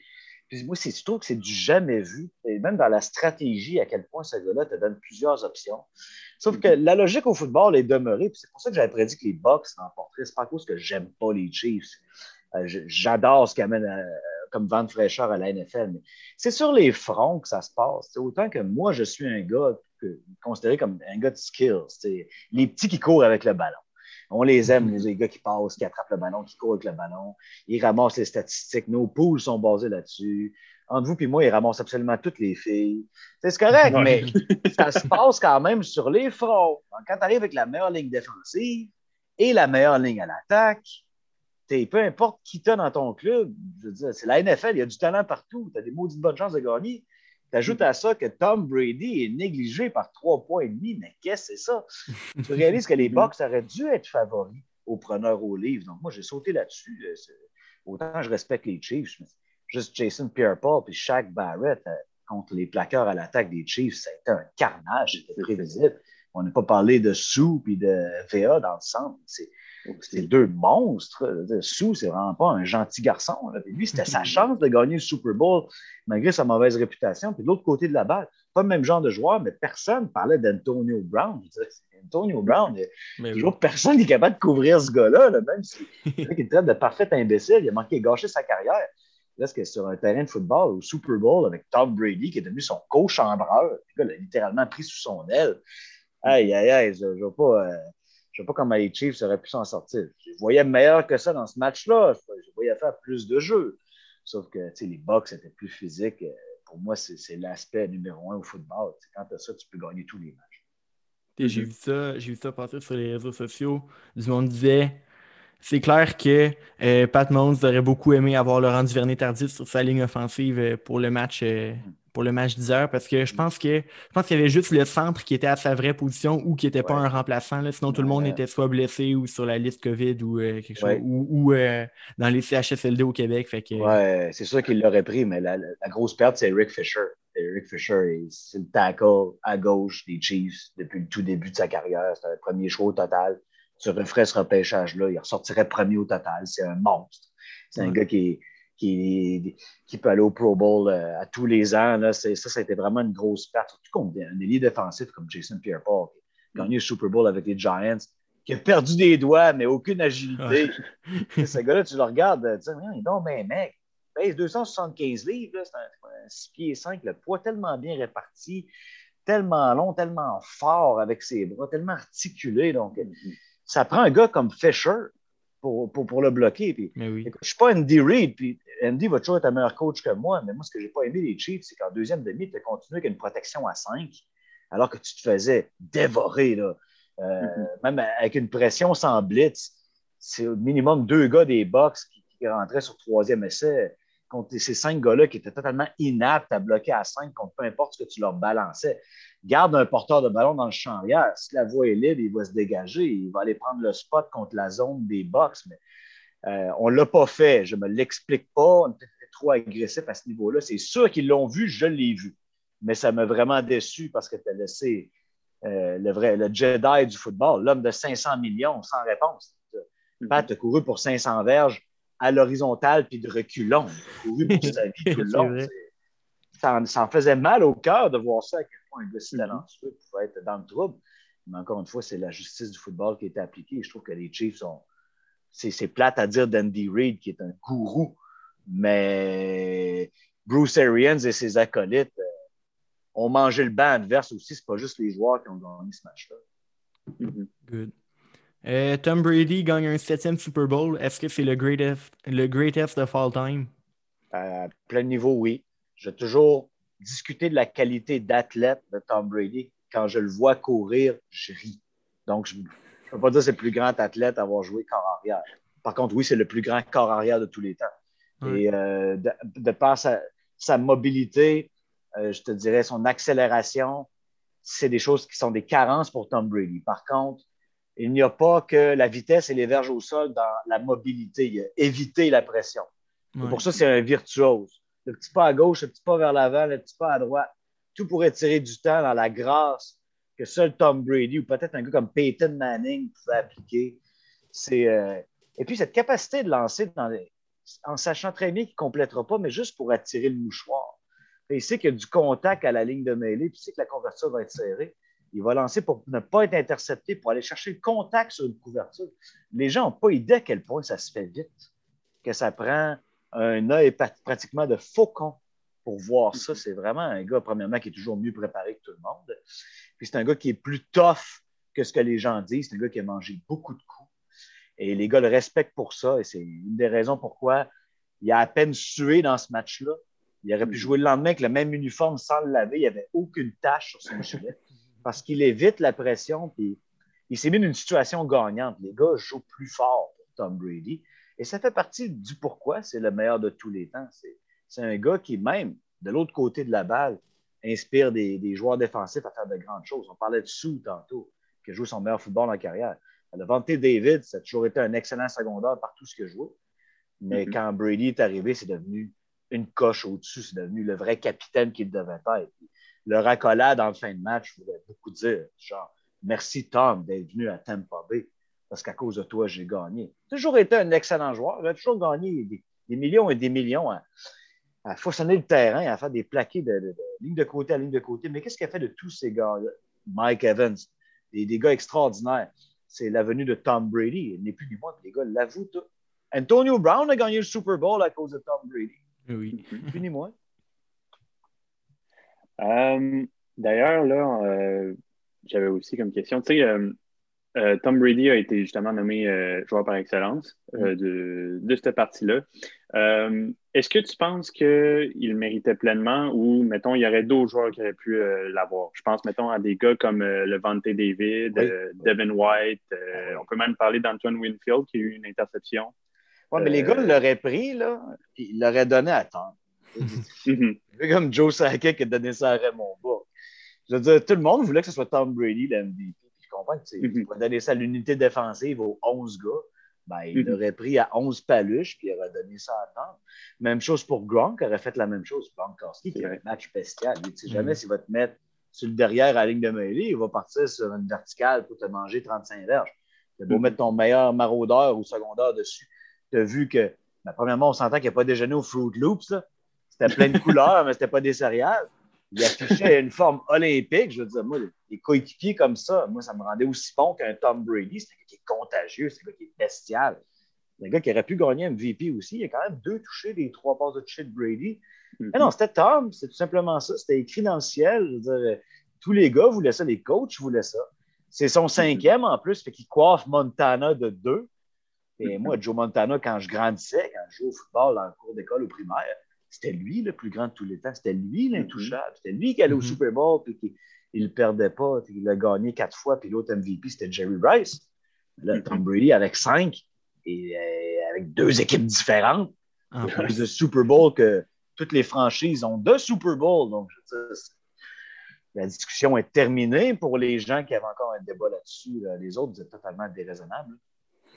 Moi, c'est, je trouve que c'est du jamais vu. Et même dans la stratégie, à quel point ce gars-là te donne plusieurs options. Sauf que la logique au football est demeurée. c'est pour ça que j'avais prédit que les Bucks l'emporteraient. C'est pas à cause que j'aime pas les Chiefs. Euh, j'adore ce qu'ils amènent euh, comme vent de fraîcheur à la NFL. Mais c'est sur les fronts que ça se passe. C'est autant que moi, je suis un gars considéré comme un gars de skills. Les petits qui courent avec le ballon. On les aime, les gars qui passent, qui attrapent le ballon, qui courent avec le ballon. Ils ramassent les statistiques. Nos poules sont basées là-dessus. Entre vous et moi, ils ramassent absolument toutes les filles. C'est correct, mais ça se passe quand même sur les fronts. Quand tu arrives avec la meilleure ligne défensive et la meilleure ligne à l'attaque, peu importe qui t'a dans ton club, c'est la NFL, il y a du talent partout. Tu as des maudites bonnes chances de gagner. Tu ajoutes à ça que Tom Brady est négligé par trois points et demi. Mais qu'est-ce que c'est ça? tu réalises que les Bucks auraient dû être favoris aux preneurs au livre. Donc, moi, j'ai sauté là-dessus. Euh, autant je respecte les Chiefs, mais juste Jason Pierre-Paul et Shaq Barrett euh, contre les plaqueurs à l'attaque des Chiefs, ça a été un carnage. C'était prévisible. On n'a pas parlé de Sou et de VA dans le centre. C'est deux monstres. Sou, c'est vraiment pas un gentil garçon. lui, c'était sa chance de gagner le Super Bowl malgré sa mauvaise réputation. Puis de l'autre côté de la balle, pas le même genre de joueur, mais personne parlait d'Antonio Brown. Antonio Brown, mais toujours personne n'est capable de couvrir ce gars-là, même si, traite de parfait imbécile. Il a manqué de gâcher sa carrière. Là, c'est sur un terrain de football au Super Bowl avec Tom Brady, qui est devenu son co-chambreur. Il a littéralement pris sous son aile. Aïe, aïe, aïe, je ne veux pas. Euh, je ne sais pas comment les Chiefs auraient pu s'en sortir. Je voyais meilleur que ça dans ce match-là. Je voyais faire plus de jeux. Sauf que les Bucks étaient plus physiques. Euh, pour moi, c'est l'aspect numéro un au football. quand tu as ça, tu peux gagner tous les matchs. J'ai vu ça, j'ai vu ça passer sur les réseaux sociaux. Du monde disait c'est clair que euh, Pat Mahomes aurait beaucoup aimé avoir Laurent Duvernay tardif sur sa ligne offensive euh, pour le match mm pour le match 10 heures parce que je pense que je pense qu'il y avait juste le centre qui était à sa vraie position ou qui n'était pas un remplaçant. Là, sinon, tout le monde était soit blessé ou sur la liste COVID ou euh, quelque chose. Ou, euh, dans les CHSLD au Québec. Fait que... Ouais, c'est sûr qu'il l'aurait pris, mais la, grosse perte, c'est Rick Fisher. Rick Fisher, c'est le tackle à gauche des Chiefs depuis le tout début de sa carrière. C'était le premier choix au total. Tu referais ce repêchage-là, il ressortirait premier au total. C'est un monstre. C'est un gars qui est qui, qui peut aller au Pro Bowl euh, à tous les ans. Là, ça, ça a été vraiment une grosse perte, surtout contre un élite défensif comme Jason Pierre-Paul, qui a gagné le Super Bowl avec les Giants, qui a perdu des doigts, mais aucune agilité. Ce gars-là, tu le regardes, tu dis, il est mais mec, pèse 275 livres, c'est un, 6 pieds 5, le poids tellement bien réparti, tellement long, tellement fort avec ses bras, tellement articulé. Donc, ça prend un gars comme Fisher, pour, le bloquer. Puis, je ne suis pas Andy Reid, puis Andy va toujours être un meilleur coach que moi, mais moi, ce que je n'ai pas aimé les Chiefs, c'est qu'en deuxième demi, tu as continué avec une protection à 5, alors que tu te faisais dévorer. Là. Euh, mm-hmm. Même avec une pression sans blitz, c'est au minimum deux gars des box qui, qui rentraient sur troisième essai contre ces cinq gars-là qui étaient totalement inaptes à bloquer à 5 contre peu importe ce que tu leur balançais garde un porteur de ballon dans le champ arrière. Si la voie est libre, il va se dégager, il va aller prendre le spot contre la zone des box. Mais euh, on ne l'a pas fait. Je ne me l'explique pas. On était trop agressif à ce niveau-là. C'est sûr qu'ils l'ont vu, je l'ai vu. Mais ça m'a vraiment déçu parce que tu as laissé euh, le vrai, le Jedi du football, l'homme de 500 millions sans réponse. Pat a couru pour 500 verges à l'horizontale puis de reculons. Il a couru pour sa vie tout le long. Ça, ça, en faisait mal au cœur de voir ça un gars si talentueux pouvait être dans le trouble. Mais encore une fois, c'est la justice du football qui a été appliquée. Je trouve que les Chiefs sont. C'est plate à dire d'Andy Reid, qui est un gourou, mais Bruce Arians et ses acolytes euh, ont mangé le banc adverse aussi. C'est pas juste les joueurs qui ont gagné ce match-là. Mm-hmm. Good. Euh, Tom Brady gagne un septième Super Bowl. Est-ce que c'est le greatest, le greatest of all time? À plein niveau, oui. J'ai toujours discuté de la qualité d'athlète de Tom Brady. Quand je le vois courir, je ris. Donc, je ne peux pas dire que c'est le plus grand athlète à avoir joué corps arrière. Par contre, oui, c'est le plus grand corps arrière de tous les temps. Et euh, de, par sa, mobilité, euh, je te dirais son accélération, c'est des choses qui sont des carences pour Tom Brady. Par contre, il n'y a pas que la vitesse et les verges au sol dans la mobilité. Il a évité la pression. Pour ça, c'est un virtuose. Le petit pas à gauche, le petit pas vers l'avant, le petit pas à droite, tout pourrait tirer du temps dans la grâce que seul Tom Brady ou peut-être un gars comme Peyton Manning pouvait appliquer. Euh, Et puis, cette capacité de lancer en sachant très bien qu'il ne complétera pas, mais juste pour attirer le mouchoir. il sait qu'il y a du contact à la ligne de mêlée, puis il sait que la couverture va être serrée. Il va lancer pour ne pas être intercepté, pour aller chercher le contact sur une couverture. Les gens n'ont pas idée à quel point ça se fait vite, que ça prend un œil pratiquement de faucon pour voir ça. C'est vraiment un gars, premièrement, qui est toujours mieux préparé que tout le monde. Puis c'est un gars qui est plus tough que ce que les gens disent. C'est un gars qui a mangé beaucoup de coups. Et les gars le respectent pour ça. Et c'est une des raisons pourquoi il a à peine sué dans ce match-là. Il aurait pu jouer le lendemain avec le même uniforme sans le laver. Il n'y avait aucune tache sur son gilet parce qu'il évite la pression. Puis il s'est mis dans une situation gagnante. Les gars jouent plus fort pour Tom Brady. Et ça fait partie du pourquoi c'est le meilleur de tous les temps. C'est un gars qui, même de l'autre côté de la balle, inspire des, joueurs défensifs à faire de grandes choses. On parlait de Sou tantôt, qui a joué son meilleur football en carrière. Le Vanté David, ça a toujours été un excellent secondaire par tout ce qu'il joue. Mais mm-hmm. quand Brady est arrivé, c'est devenu une coche au-dessus. C'est devenu le vrai capitaine qu'il devait être. le racolade en fin de match voulait beaucoup dire, genre, merci Tom d'être venu à Tampa Bay parce qu'à cause de toi, j'ai gagné. Toujours été un excellent joueur. Il a toujours gagné des, millions et des millions à, à, façonner le terrain, à faire des plaqués de, ligne de côté à ligne de côté. Mais qu'est-ce qu'il a fait de tous ces gars Mike Evans, des, des gars extraordinaires. C'est la venue de Tom Brady. Il n'est plus du moins. Les gars l'avouent tout. Antonio Brown a gagné le Super Bowl à cause de Tom Brady. Oui. Plus ni moins. Euh, d'ailleurs, là, euh, j'avais aussi comme question, tu sais, euh, euh, Tom Brady a été justement nommé euh, joueur par excellence euh, mm. de, cette partie-là. Est-ce que tu penses qu'il méritait pleinement ou, mettons, il y aurait d'autres joueurs qui auraient pu l'avoir? Je pense, mettons, à des gars comme Levante David, Devin White. on peut même parler d'Antoine Winfield qui a eu une interception. Oui, mais les gars l'auraient pris, là, ils l'auraient donné à Tom. Mhm. comme Joe Sakic qui a donné ça à Raymond Bas. Je veux dire, tout le monde voulait que ce soit Tom Brady, l'MVP comprends tu vas donner ça à l'unité défensive aux 11 gars. Ben, il mhm. aurait pris à 11 paluches, puis il aurait donné ça à temps. Même chose pour Gronk, qui aurait fait la même chose. Gronk Karski, qui a un match bestial. Il ne sait jamais mhm. s'il va te mettre sur le derrière à la ligne de mêlée, il va partir sur une verticale pour te manger 35 verges. Tu beau mhm. mettre ton meilleur maraudeur ou secondaire dessus. Tu as vu que, ben, premièrement, on s'entend qu'il n'y a pas déjeuné au Fruit Loops. C'était plein de couleurs, mais ce n'était pas des céréales il affichait une forme olympique. Je veux dire, moi, des coéquipiers comme ça, moi, ça me rendait aussi bon qu'un Tom Brady. C'est un gars qui est contagieux, c'est un gars qui est bestial. C'est un gars qui aurait pu gagner MVP aussi. Il a quand même deux touchés des trois passes de toucher de Brady. Mais mm-hmm. non, c'était Tom, c'est tout simplement ça. C'était écrit dans le ciel. Je veux dire, tous les gars voulaient ça, les coachs voulaient ça. C'est son mm-hmm. cinquième en plus, fait qu'il coiffe Montana de deux. Et mm-hmm. moi, Joe Montana, quand je grandissais, quand je jouais au football dans le cours d'école au primaire, c'était lui le plus grand de tous les temps. C'était lui l'intouchable. Mm-hmm. C'était lui qui allait au mm-hmm. Super Bowl puis qui ne perdait pas. Il a gagné quatre fois. Puis l'autre MVP, c'était Jerry Rice. Là, Tom mm-hmm. Brady avec cinq et euh, avec deux équipes différentes. En plus de Super Bowl que toutes les franchises ont deux Super Bowl. Donc, je veux dire, la discussion est terminée pour les gens qui avaient encore un débat là-dessus. Les autres, vous êtes totalement déraisonnables.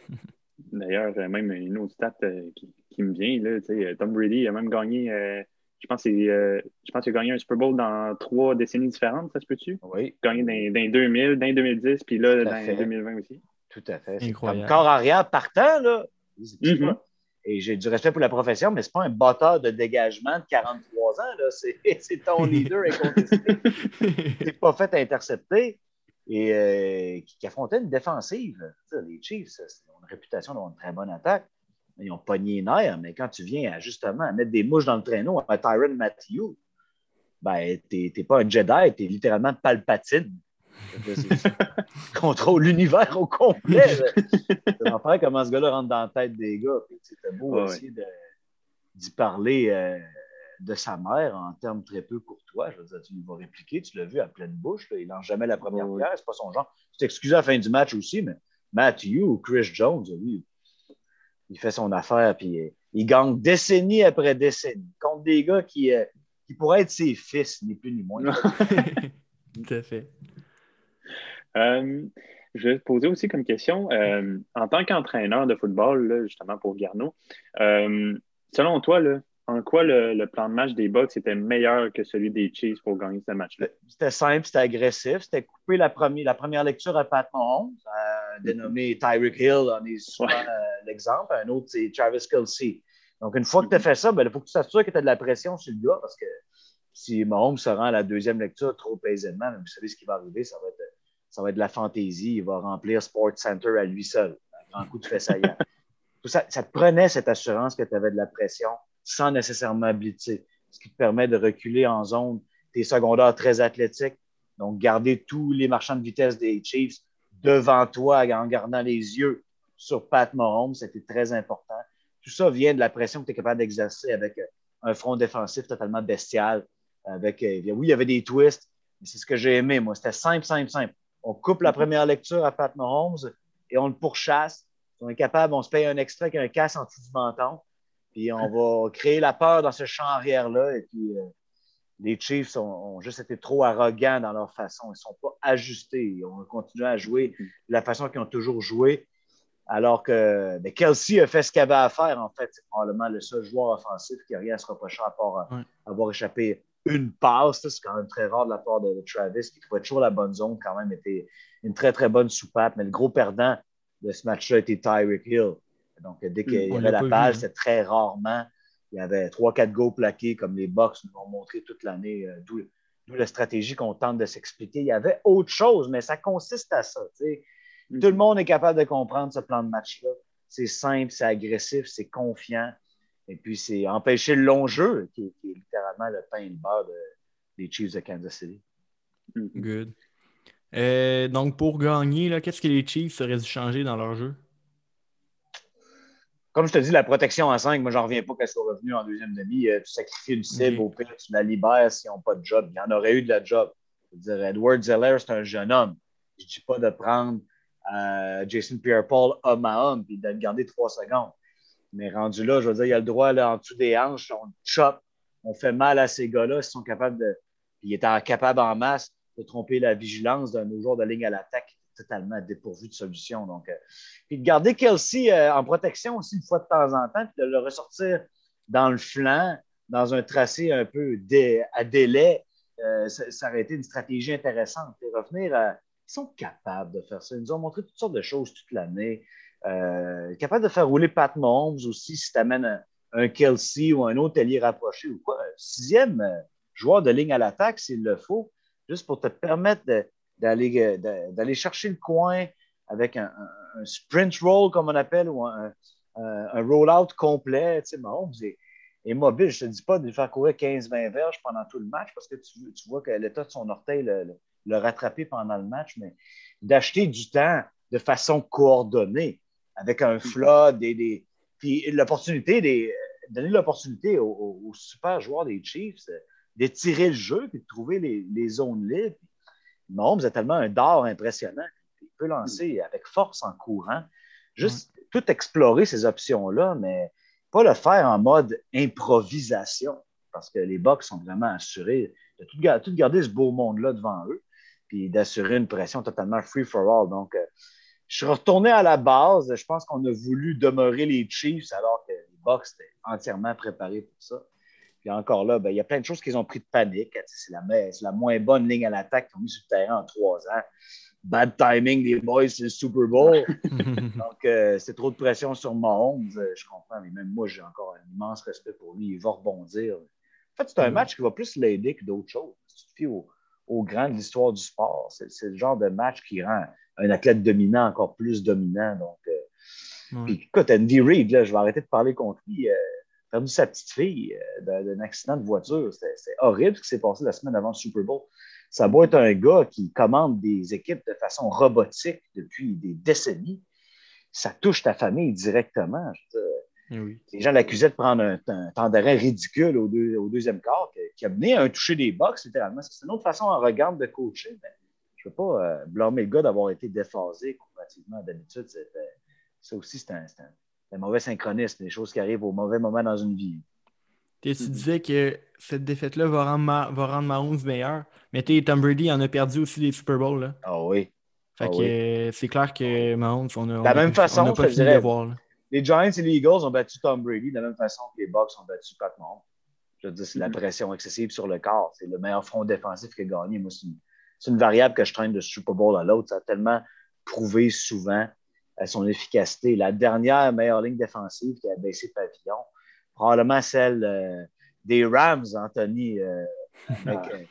D'ailleurs, euh, même une autre stat euh, qui, me vient, là, euh, Tom Brady a même gagné, je pense qu'il a gagné un Super Bowl dans trois décennies différentes, ça se peut-tu? Oui. Gagné dans, 2000, dans 2010, puis là, dans 2020 aussi. Tout à fait. Incroyable. Comme corps arrière partant, là. Mm-hmm. Et j'ai du respect pour la profession, mais ce n'est pas un batteur de dégagement de 43 ans. C'est ton leader incontesté. n'est pas fait intercepter et euh, qui, affrontait une défensive. les Chiefs réputation d'avoir une très bonne attaque. Ils ont pogné les nerfs, mais quand tu viens à, justement à mettre des mouches dans le traîneau à Tyron Matthew, ben, tu n'es pas un Jedi, tu es littéralement Palpatine. contrôle l'univers au complet. C'est l'enfer comment ce gars-là rentre dans la tête des gars. C'était beau aussi d'y parler euh, de sa mère en termes très peu courtois. Je veux dire, tu nous vas répliquer, tu l'as vu à pleine bouche. Il lance jamais la première pierre, c'est pas son genre. Tu t'excuses à la fin du match aussi, mais Matthew ou Chris Jones, lui, il fait son affaire, puis euh, il gagne décennie après décennie contre des gars qui, euh, qui pourraient être ses fils, ni plus ni moins. Tout à fait. Euh, je vais te poser aussi comme question, en tant qu'entraîneur de football, justement pour Garneau, selon toi, là, en quoi le, plan de match des Bucks était meilleur que celui des Chiefs pour gagner ce match-là? C'était simple, c'était agressif. C'était couper la, première, la première lecture à Pat Mahomes, euh, dénommé Tyreek Hill, on est souvent euh, l'exemple. Un autre, c'est Travis Kelsey. Donc, une fois que tu as fait ça, ben, il faut que tu t'assures que tu as de la pression sur le gars parce que si Mahomes se rend à la deuxième lecture trop aisément, vous savez ce qui va arriver, ça va être, ça va être de la fantaisie. Il va remplir Sports Center à lui seul. Un grand coup de fesse ça, ça te prenait cette assurance que tu avais de la pression sans nécessairement blitzer, ce qui te permet de reculer en zone tes secondaires très athlétiques. Donc, garder tous les marchands de vitesse des Chiefs devant toi en gardant les yeux sur Pat Mahomes, c'était très important. Tout ça vient de la pression que tu es capable d'exercer avec euh, un front défensif totalement bestial. Avec, euh, oui, il y avait des twists, mais c'est ce que j'ai aimé, moi. C'était simple, simple, simple. On coupe la première lecture à Pat Mahomes et on le pourchasse. On est capable, on se paye un extrait avec un casse en dessous du menton. Puis on va créer la peur dans ce champ arrière-là. Et puis euh, les Chiefs ont, juste été trop arrogants dans leur façon. Ils ne sont pas ajustés. Ils ont continué à jouer de la façon qu'ils ont toujours joué. Alors que ben, Kelsey a fait ce qu'il avait à faire, en fait. C'est probablement le seul joueur offensif qui n'a rien à se reprocher à part euh, avoir échappé une passe. C'est quand même très rare de la part de, Travis, qui trouvait toujours la bonne zone, quand même, était une très, très bonne soupape. Mais le gros perdant de ce match-là était Tyreek Hill. Donc, dès qu'il y avait la balle, c'était très rarement. Il y avait trois, quatre go plaqués comme les Bucks nous ont montré toute l'année, euh, d'où la stratégie qu'on tente de s'expliquer. Il y avait autre chose, mais ça consiste à ça. Mm. Tout le monde est capable de comprendre ce plan de match-là. C'est simple, c'est agressif, c'est confiant. Et puis, c'est empêcher le long jeu, qui, est littéralement le pain et le beurre des Chiefs de Kansas City. Mm. Good. Euh, donc, pour gagner, qu'est-ce que les Chiefs auraient dû changer dans leur jeu? Comme je te dis, la protection à 5, moi, j'en reviens pas qu'elle soit revenue en deuxième demi. Euh, tu sacrifies une cible, au pire, tu la libères s'ils n'ont pas de job. Il y en aurait eu de la job. Je veux dire, Edward Zeller, c'est un jeune homme. Je ne dis pas de prendre euh, Jason Pierre-Paul homme à homme et de le garder trois secondes. Mais rendu là, je veux dire, il a le droit, là, en dessous des hanches, on chop, on fait mal à ces gars-là s'ils sont capables de. Il est capable en masse de tromper la vigilance d'un joueur de ligne à l'attaque totalement dépourvu de solution. Donc, euh, puis de garder Kelsey euh, en protection aussi une fois de temps en temps, puis de le ressortir dans le flanc, dans un tracé un peu à délai, euh, ça, aurait été une stratégie intéressante. Et revenir à. Ils sont capables de faire ça. Ils nous ont montré toutes sortes de choses toute l'année. capables de faire rouler Pat Mahomes aussi si tu amènes un, Kelsey ou un autre allié rapproché ou quoi. Sixième joueur de ligne à l'attaque s'il le faut, juste pour te permettre de, d'aller, euh, d'aller chercher le coin avec un, sprint roll, comme on appelle, ou un, un roll-out complet. Tu sais, Mahomes est, mobile. Je ne te dis pas de lui faire courir 15-20 verges pendant tout le match parce que tu, tu vois que l'état de son orteil le, le, rattrapé pendant le match, mais d'acheter du temps de façon coordonnée avec un flood, des, des puis l'opportunité, des, donner l'opportunité aux, super joueurs des Chiefs d'étirer le jeu et de trouver les, les zones libres. Mahomes a tellement un d'or impressionnant. Il peut lancer avec force en courant. Juste tout explorer ces options-là, mais pas le faire en mode improvisation, parce que les Bucks sont vraiment assurés de tout, garder ce beau monde-là devant eux, puis d'assurer une pression totalement free for all. Donc, euh, je suis retourné à la base. Je pense qu'on a voulu demeurer les Chiefs alors que les Bucks étaient entièrement préparés pour ça encore là, ben, il y a plein de choses qu'ils ont pris de panique. C'est la, moins bonne ligne à l'attaque qu'ils ont mis sur le terrain en trois ans. Bad timing des boys, c'est le Super Bowl. Donc, euh, c'est trop de pression sur Mahomes. Euh, je comprends, mais même moi, j'ai encore un immense respect pour lui. Il va rebondir. En fait, c'est un mm. match qui va plus l'aider que d'autres choses. Si tu te fies au, grand de l'histoire du sport, c'est le genre de match qui rend un athlète dominant encore plus dominant. Donc, euh, écoute, Andy Reid, je vais arrêter de parler contre lui perdu sa petite fille euh, d'un accident de voiture. C'est horrible ce qui s'est passé la semaine avant le Super Bowl. Ça doit être un gars qui commande des équipes de façon robotique depuis des décennies. Ça touche ta famille directement. Les gens l'accusaient de prendre un, temps d'arrêt ridicule au, deuxième quart qui, a mené à un toucher des box, littéralement. C'est une autre façon en regard de coacher. Mais je ne veux pas euh, blâmer le gars d'avoir été déphasé comparativement d'habitude. Ça aussi, c'est un, un, mauvais synchronisme, des choses qui arrivent au mauvais moment dans une vie. Tu disais que cette défaite-là va rendre, va rendre Mahomes meilleur, mais Tom Brady en a perdu aussi des Super Bowls. Ah oui. Fait ah que c'est clair que Mahomes, on a. De la même façon, on pas fini de voir. Les Giants et les Eagles ont battu Tom Brady de la même façon que les Bucks ont battu Pat Mahomes. Je veux dire, c'est la mm-hmm. pression excessive sur le corps. C'est le meilleur front défensif qui a gagné. Moi, c'est une, une, variable que je traîne de Super Bowl à l'autre. Ça a tellement prouvé souvent son efficacité. La dernière meilleure ligne défensive qui a baissé pavillon, probablement celle euh, des Rams, Anthony, euh, avec euh,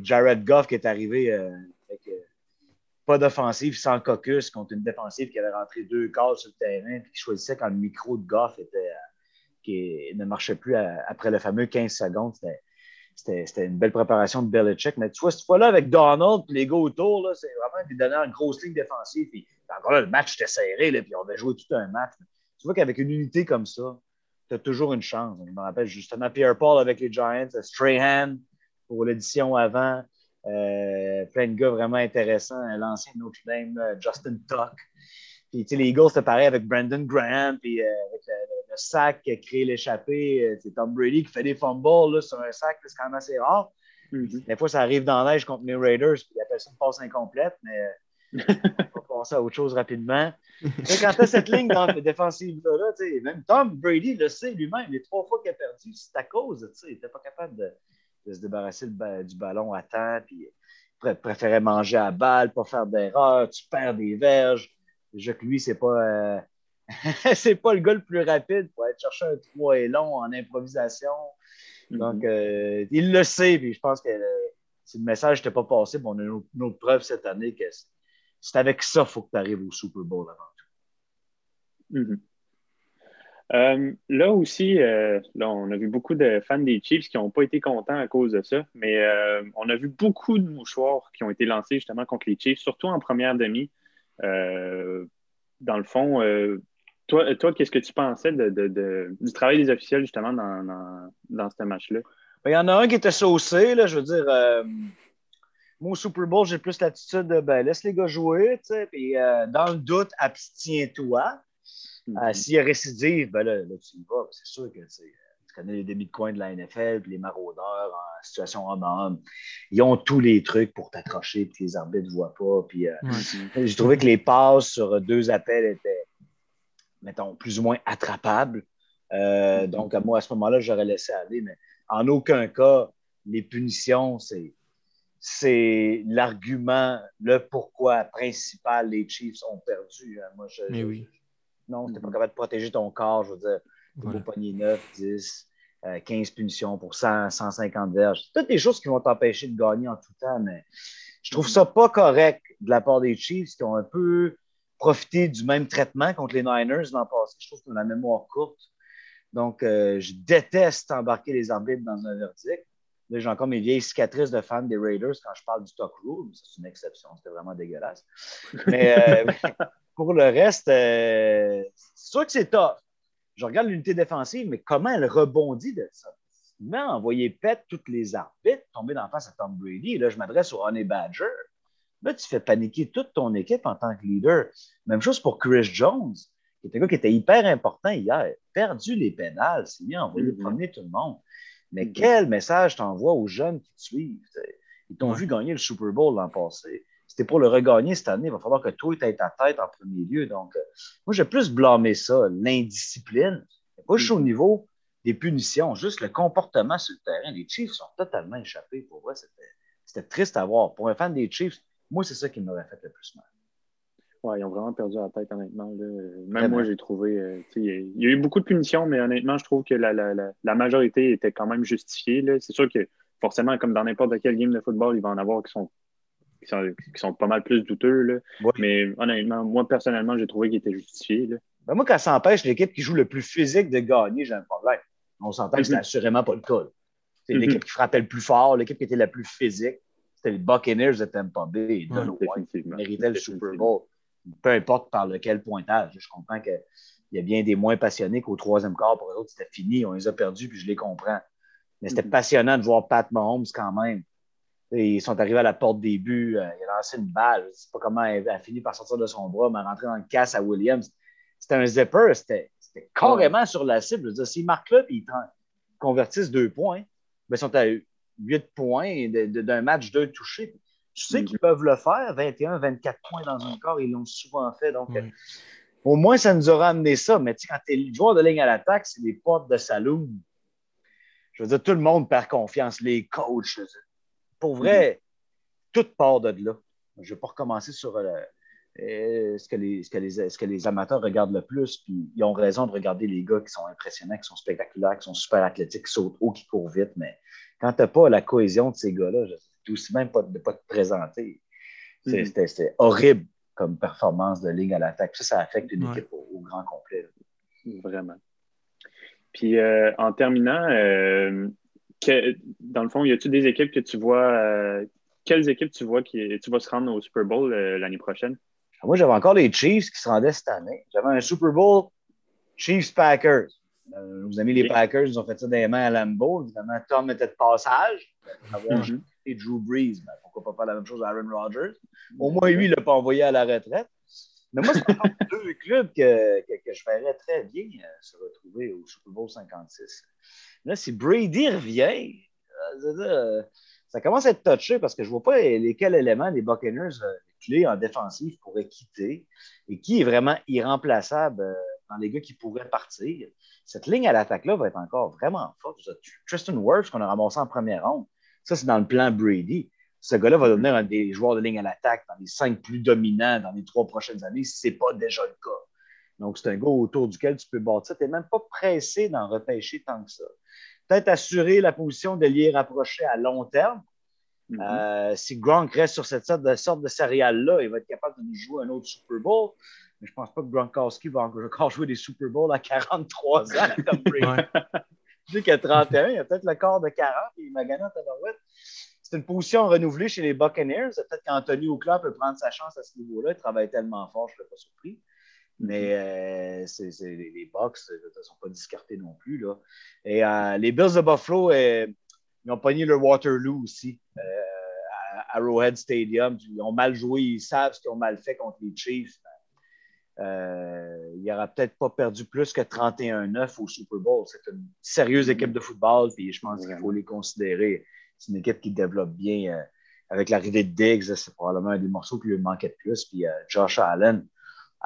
Jared Goff qui est arrivé avec pas d'offensive sans caucus contre une défensive qui avait rentré deux cases sur le terrain et qui choisissait quand le micro de Goff était, qui ne marchait plus après le fameux 15 secondes. C'était une belle préparation de Belichick. Mais tu vois, cette fois-là, avec Donald et les gars autour, c'est vraiment des donner une grosse ligne défensive. Encore là, le match était serré, là, puis on avait joué tout un match. Tu vois qu'avec une unité comme ça, tu as toujours une chance. Je me rappelle justement Pierre Paul avec les Giants, Strahan pour l'édition avant, euh, plein de gars vraiment intéressants, l'ancien Notre Dame, euh, Justin Tuck. Puis, tu sais, les Eagles, c'était pareil avec Brandon Graham, puis euh, avec le, sac qui a créé l'échappée. C'est Tom Brady qui fait des fumbles là, sur un sac, c'est quand même assez rare. Mm-hmm. Des fois, ça arrive dans la neige contre les Raiders, puis ils appellent ça une passe incomplète, mais on va passer à autre chose rapidement. quand tu as cette ligne défensive-là, même Tom Brady le sait lui-même, les trois fois qu'il a perdu, c'est à cause, il n'était pas capable de, se débarrasser du ballon à temps, puis il préférait manger à balle, pas faire d'erreur, tu perds des verges. Déjà que lui, c'est pas. Euh, c'est pas le gars le plus rapide pour aller chercher un 3 et long en improvisation. Mm-hmm. Donc, euh, il le sait, puis je pense que euh, si le message n'était pas passé, on a une autre, preuve cette année que c'est avec ça qu'il faut que tu arrives au Super Bowl avant tout. Mm-hmm. Euh, là aussi, là, on a vu beaucoup de fans des Chiefs qui n'ont pas été contents à cause de ça, mais on a vu beaucoup de mouchoirs qui ont été lancés justement contre les Chiefs, surtout en première demi. dans le fond, toi, toi qu'est-ce que tu pensais du travail des officiels justement dans, dans, ce match-là? Ben, il y en a un qui était saucé, là, je veux dire. Euh, moi, au Super Bowl, j'ai plus l'attitude de ben, laisse les gars jouer, tu sais, puis euh, dans le doute, abstiens-toi. Euh, s'il y a récidive, ben là, tu y vas. C'est sûr que tu connais les demi de coin de la NFL, puis les maraudeurs en situation homme à homme. Ils ont tous les trucs pour t'accrocher, puis les arbitres ne voient pas. Puis, J'ai trouvé que les passes sur deux appels étaient mettons, plus ou moins attrapable. Euh, mm-hmm. donc, moi, à ce moment-là, j'aurais laissé aller, mais en aucun cas, les punitions, c'est, c'est l'argument, le pourquoi principal les Chiefs ont perdu. Hein. Moi, je, mais oui. non, tu n'es pas mm-hmm. capable de protéger ton corps. Je veux dire, voilà. pogner 9, 10, 15 punitions pour 100, 150 verges. Toutes des choses qui vont t'empêcher de gagner en tout temps, mais je trouve mm-hmm. ça pas correct de la part des Chiefs qui ont un peu profiter du même traitement contre les Niners l'an passé. Je trouve qu'on a la mémoire courte. Donc, euh, je déteste embarquer les arbitres dans un verdict. Là, j'ai encore mes vieilles cicatrices de fans des Raiders quand je parle du talk rule. C'est une exception, c'était vraiment dégueulasse. Mais euh, pour le reste, euh, c'est sûr que c'est tough. Je regarde l'unité défensive, mais comment elle rebondit de ça? Mais envoyer pète toutes les arbitres, tomber dans face à Tom Brady. Là, je m'adresse au Honey Badger. Là, tu fais paniquer toute ton équipe en tant que leader. Même chose pour Chris Jones, qui était un gars qui était hyper important hier. Perdu les pénales, c'est bien envoyé mm-hmm. promener tout le monde. Mais mm-hmm. quel message t'envoies aux jeunes qui te suivent? Ils t'ont vu gagner le Super Bowl l'an passé. C'était pour le regagner cette année. Il va falloir que toi, tu aies ta tête en premier lieu. Donc, euh, moi, j'ai plus blâmé ça, l'indiscipline. Pas juste au mm-hmm. niveau des punitions, juste le comportement sur le terrain. Les Chiefs sont totalement échappés. Pour moi, c'était triste à voir. Pour un fan des Chiefs, moi, c'est ça qui m'aurait fait le plus mal. Ouais, ils ont vraiment perdu la tête, honnêtement. Même moi, j'ai trouvé. Euh, il y a eu beaucoup de punitions, mais honnêtement, je trouve que la, majorité était quand même justifiée. C'est sûr que forcément, comme dans n'importe quel game de football, il va en avoir qui sont, qui sont, pas mal plus douteux. Mais honnêtement, moi, personnellement, j'ai trouvé qu'il était justifié. Ben, moi, quand ça empêche l'équipe qui joue le plus physique de gagner, j'ai un problème. On s'entend que c'était Mhm. assurément pas le cas. C'est Mhm. l'équipe qui frappait le plus fort, l'équipe qui était la plus physique. C'était les Buccaneers de Tampa Bay. Ouais, Don White Définitivement. méritait le Super. Bowl, peu importe par lequel pointage. Je comprends qu'il y a bien des moins passionnés qu'au troisième quart, pour eux autres, c'était fini. On les a perdus, puis je les comprends. Mais c'était Mhm. passionnant de voir Pat Mahomes quand même. Et ils sont arrivés à la porte des buts, euh, il a lancé une balle. Je ne sais pas comment elle a fini par sortir de son bras, mais rentrer dans le casse à Williams. C'était un zipper, c'était carrément sur la cible. Je veux dire, s'ils marquent là et ils convertissent deux points, ben, ils sont à huit points d'un match, deux touchés. Tu sais Mhm. qu'ils peuvent le faire, 21, 24 points dans un quart, ils l'ont souvent fait. Donc, euh, au moins, ça nous aura amené ça. Mais tu sais, quand tu es joueur de ligne à l'attaque, c'est des portes de saloon. Je veux dire, tout le monde perd confiance, les coachs. je. Pour vrai, tout part de là. Je ne vais pas recommencer sur euh, euh, ce, que les, ce, que les, ce que les amateurs regardent le plus. Puis ils ont raison de regarder les gars qui sont impressionnants, qui sont spectaculaires, qui sont super athlétiques, qui sautent haut, qui courent vite. Mais quand tu n'as pas la cohésion de ces gars-là, c'est aussi même pas de ne pas te présenter. Mhm. C'était horrible comme performance de ligne à l'attaque. Ça, ça affecte une Ouais. équipe au, au grand complet. Vraiment. Puis euh, en terminant, euh, que- dans le fond, y a-tu des équipes que tu vois, euh, quelles équipes tu vois qui tu vas se rendre au Super Bowl l'année prochaine? Moi, j'avais encore les Chiefs qui se rendaient cette année. J'avais un Super Bowl Chiefs-Packers. Nos amis les. Packers ils ont fait ça des mains à Lambeau. Évidemment, Tom était de passage. Mhm. Et Drew Brees, ben, pourquoi pas faire la même chose à Aaron Rodgers? Au moins, lui, il l'a pas envoyé à la retraite. Mais moi, c'est encore deux clubs que, que, que je verrais très bien euh, se retrouver au Super Bowl 56. Là, si Brady revient, euh, euh, ça commence à être touché parce que je ne vois pas lesquels éléments des Buccaneers clés en défensive pourraient quitter et qui est vraiment irremplaçable dans les gars qui pourraient partir. Cette ligne à l'attaque-là va être encore vraiment forte. Tristan Wirfs qu'on a ramassé en première ronde. Ça, c'est dans le plan Brady. Ce gars-là va devenir un des joueurs de ligne à l'attaque dans les cinq plus dominants dans les trois prochaines années, si ce n'est pas déjà le cas. Donc, c'est un gars autour duquel tu peux bâtir. Tu n'es même pas pressé d'en repêcher tant que ça. Peut-être assurer la position de lier rapproché à long terme. Mhm. Euh, si Gronk reste sur cette sorte de, sorte de céréale-là, il va être capable de nous jouer un autre Super Bowl. Mais je ne pense pas que Gronkowski va encore jouer des Super Bowls à 43 ans comme Brady. Sais qu'il a 31, il a peut-être le corps de 40 et il m'a gagné en tabarouette. C'est une position renouvelée chez les Buccaneers. Peut-être qu'Anthony Auclair peut prendre sa chance à ce niveau-là. Il travaille tellement fort, je ne serais pas surpris. Mais euh, c'est- les, les Bucks ne sont pas discartés non plus. Là. Et euh, les Bills de Buffalo, euh, ils ont pogné le Waterloo aussi euh, à Arrowhead Stadium. Ils ont mal joué, ils savent ce qu'ils ont mal fait contre les Chiefs. Euh, il n'aura peut-être pas perdu plus que 31-9 au Super Bowl. C'est une sérieuse équipe de football, puis je pense qu'il faut les considérer. C'est une équipe qui développe bien. euh, avec l'arrivée de Diggs, c'est probablement un des morceaux qui lui manquait de plus. Puis euh, Josh Allen,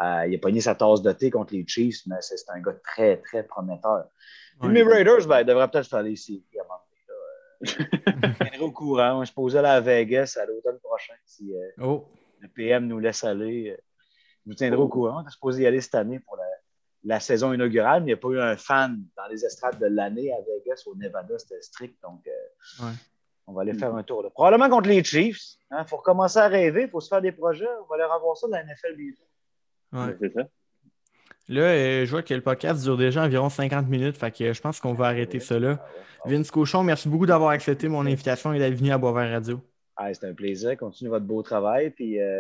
euh, il a pogné sa tasse de thé contre les Chiefs, mais c'est un gars très, très prometteur. Puis Ouais. mes Raiders, ben, ils devraient peut-être faire les séries. Euh, Je tiendrai au courant. Je posais là à Vegas à l'automne prochain si euh, Oh, le PM nous laisse aller. Euh, Je vous tiendrai au courant. On est supposé y aller cette année pour la, la saison inaugurale, mais il n'y a pas eu un fan dans les estrades de l'année à Vegas, au Nevada, c'était strict. Donc, euh, Ouais. on va aller faire un tour. là. Probablement contre les Chiefs. Il faut recommencer à rêver, il faut se faire des projets. On va leur avoir ça dans la NFL bientôt. ouais. C'est ça. Là, euh, je vois que le podcast dure déjà environ 50 minutes, fait que je pense qu'on va arrêter ça là. Ah ouais, ah ouais. Vince Cochon, merci beaucoup d'avoir accepté mon invitation et d'être venu à Boisvert Radio. Ah, c'est un plaisir. Continuez votre beau travail. Puis, euh,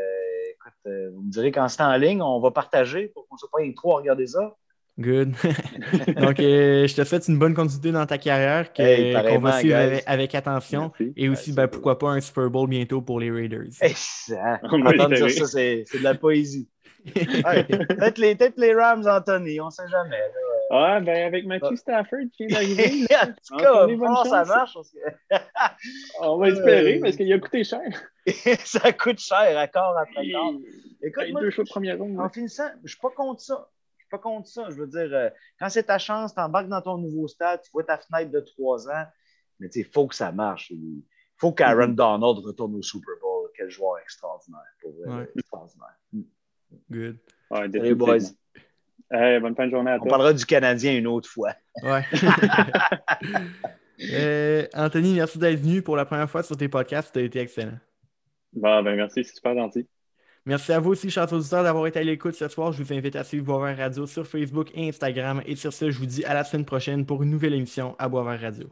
écoute, euh, vous me direz quand c'est en ligne, on va partager pour qu'on ne soit pas les trois à regarder ça. Good. Donc, euh, je te souhaite une bonne continuité dans ta carrière, que- Hey, qu'on va suivre avec, avec attention. Merci. Et aussi, Ouais, ben, pourquoi pas un Super Bowl bientôt pour les Raiders. Hey, ça, On va entendre dire espérer. ça, c'est c'est de la poésie. Ouais, peut-être les, peut les Rams, Anthony, on ne sait jamais. là. Ah, ben avec Matthew Stafford qui vient d'arriver, en tout cas, Anthony, comment ça marche? on va espérer Euh, parce qu'il a coûté cher. ça coûte cher, accord après accord. Écoute, Hey, moi, deux choix de première ronde. En finissant, je ne suis pas contre ça. Je suis pas contre ça. Je veux dire, euh, quand c'est ta chance, tu embarques dans ton nouveau stade, tu vois ta fenêtre de trois ans, mais il faut que ça marche. Il faut qu'Aaron Mhm. Donald retourne au Super Bowl. Quel joueur extraordinaire. Pour vrai, Ouais. extraordinaire. Good. Ouais, Salut, définitivement. boys. Hey, bonne fin de journée à On toi. parlera du Canadien une autre fois. Ouais. Euh, Anthony, merci d'être venu pour la première fois sur tes podcasts. Tu as été excellent. Bon, ben merci, c'est super gentil. Merci à vous aussi, chers auditeurs, d'avoir été à l'écoute ce soir. Je vous invite à suivre Boisvert Radio sur Facebook et Instagram. Et sur ce, je vous dis à la semaine prochaine pour une nouvelle émission à Boisvert Radio.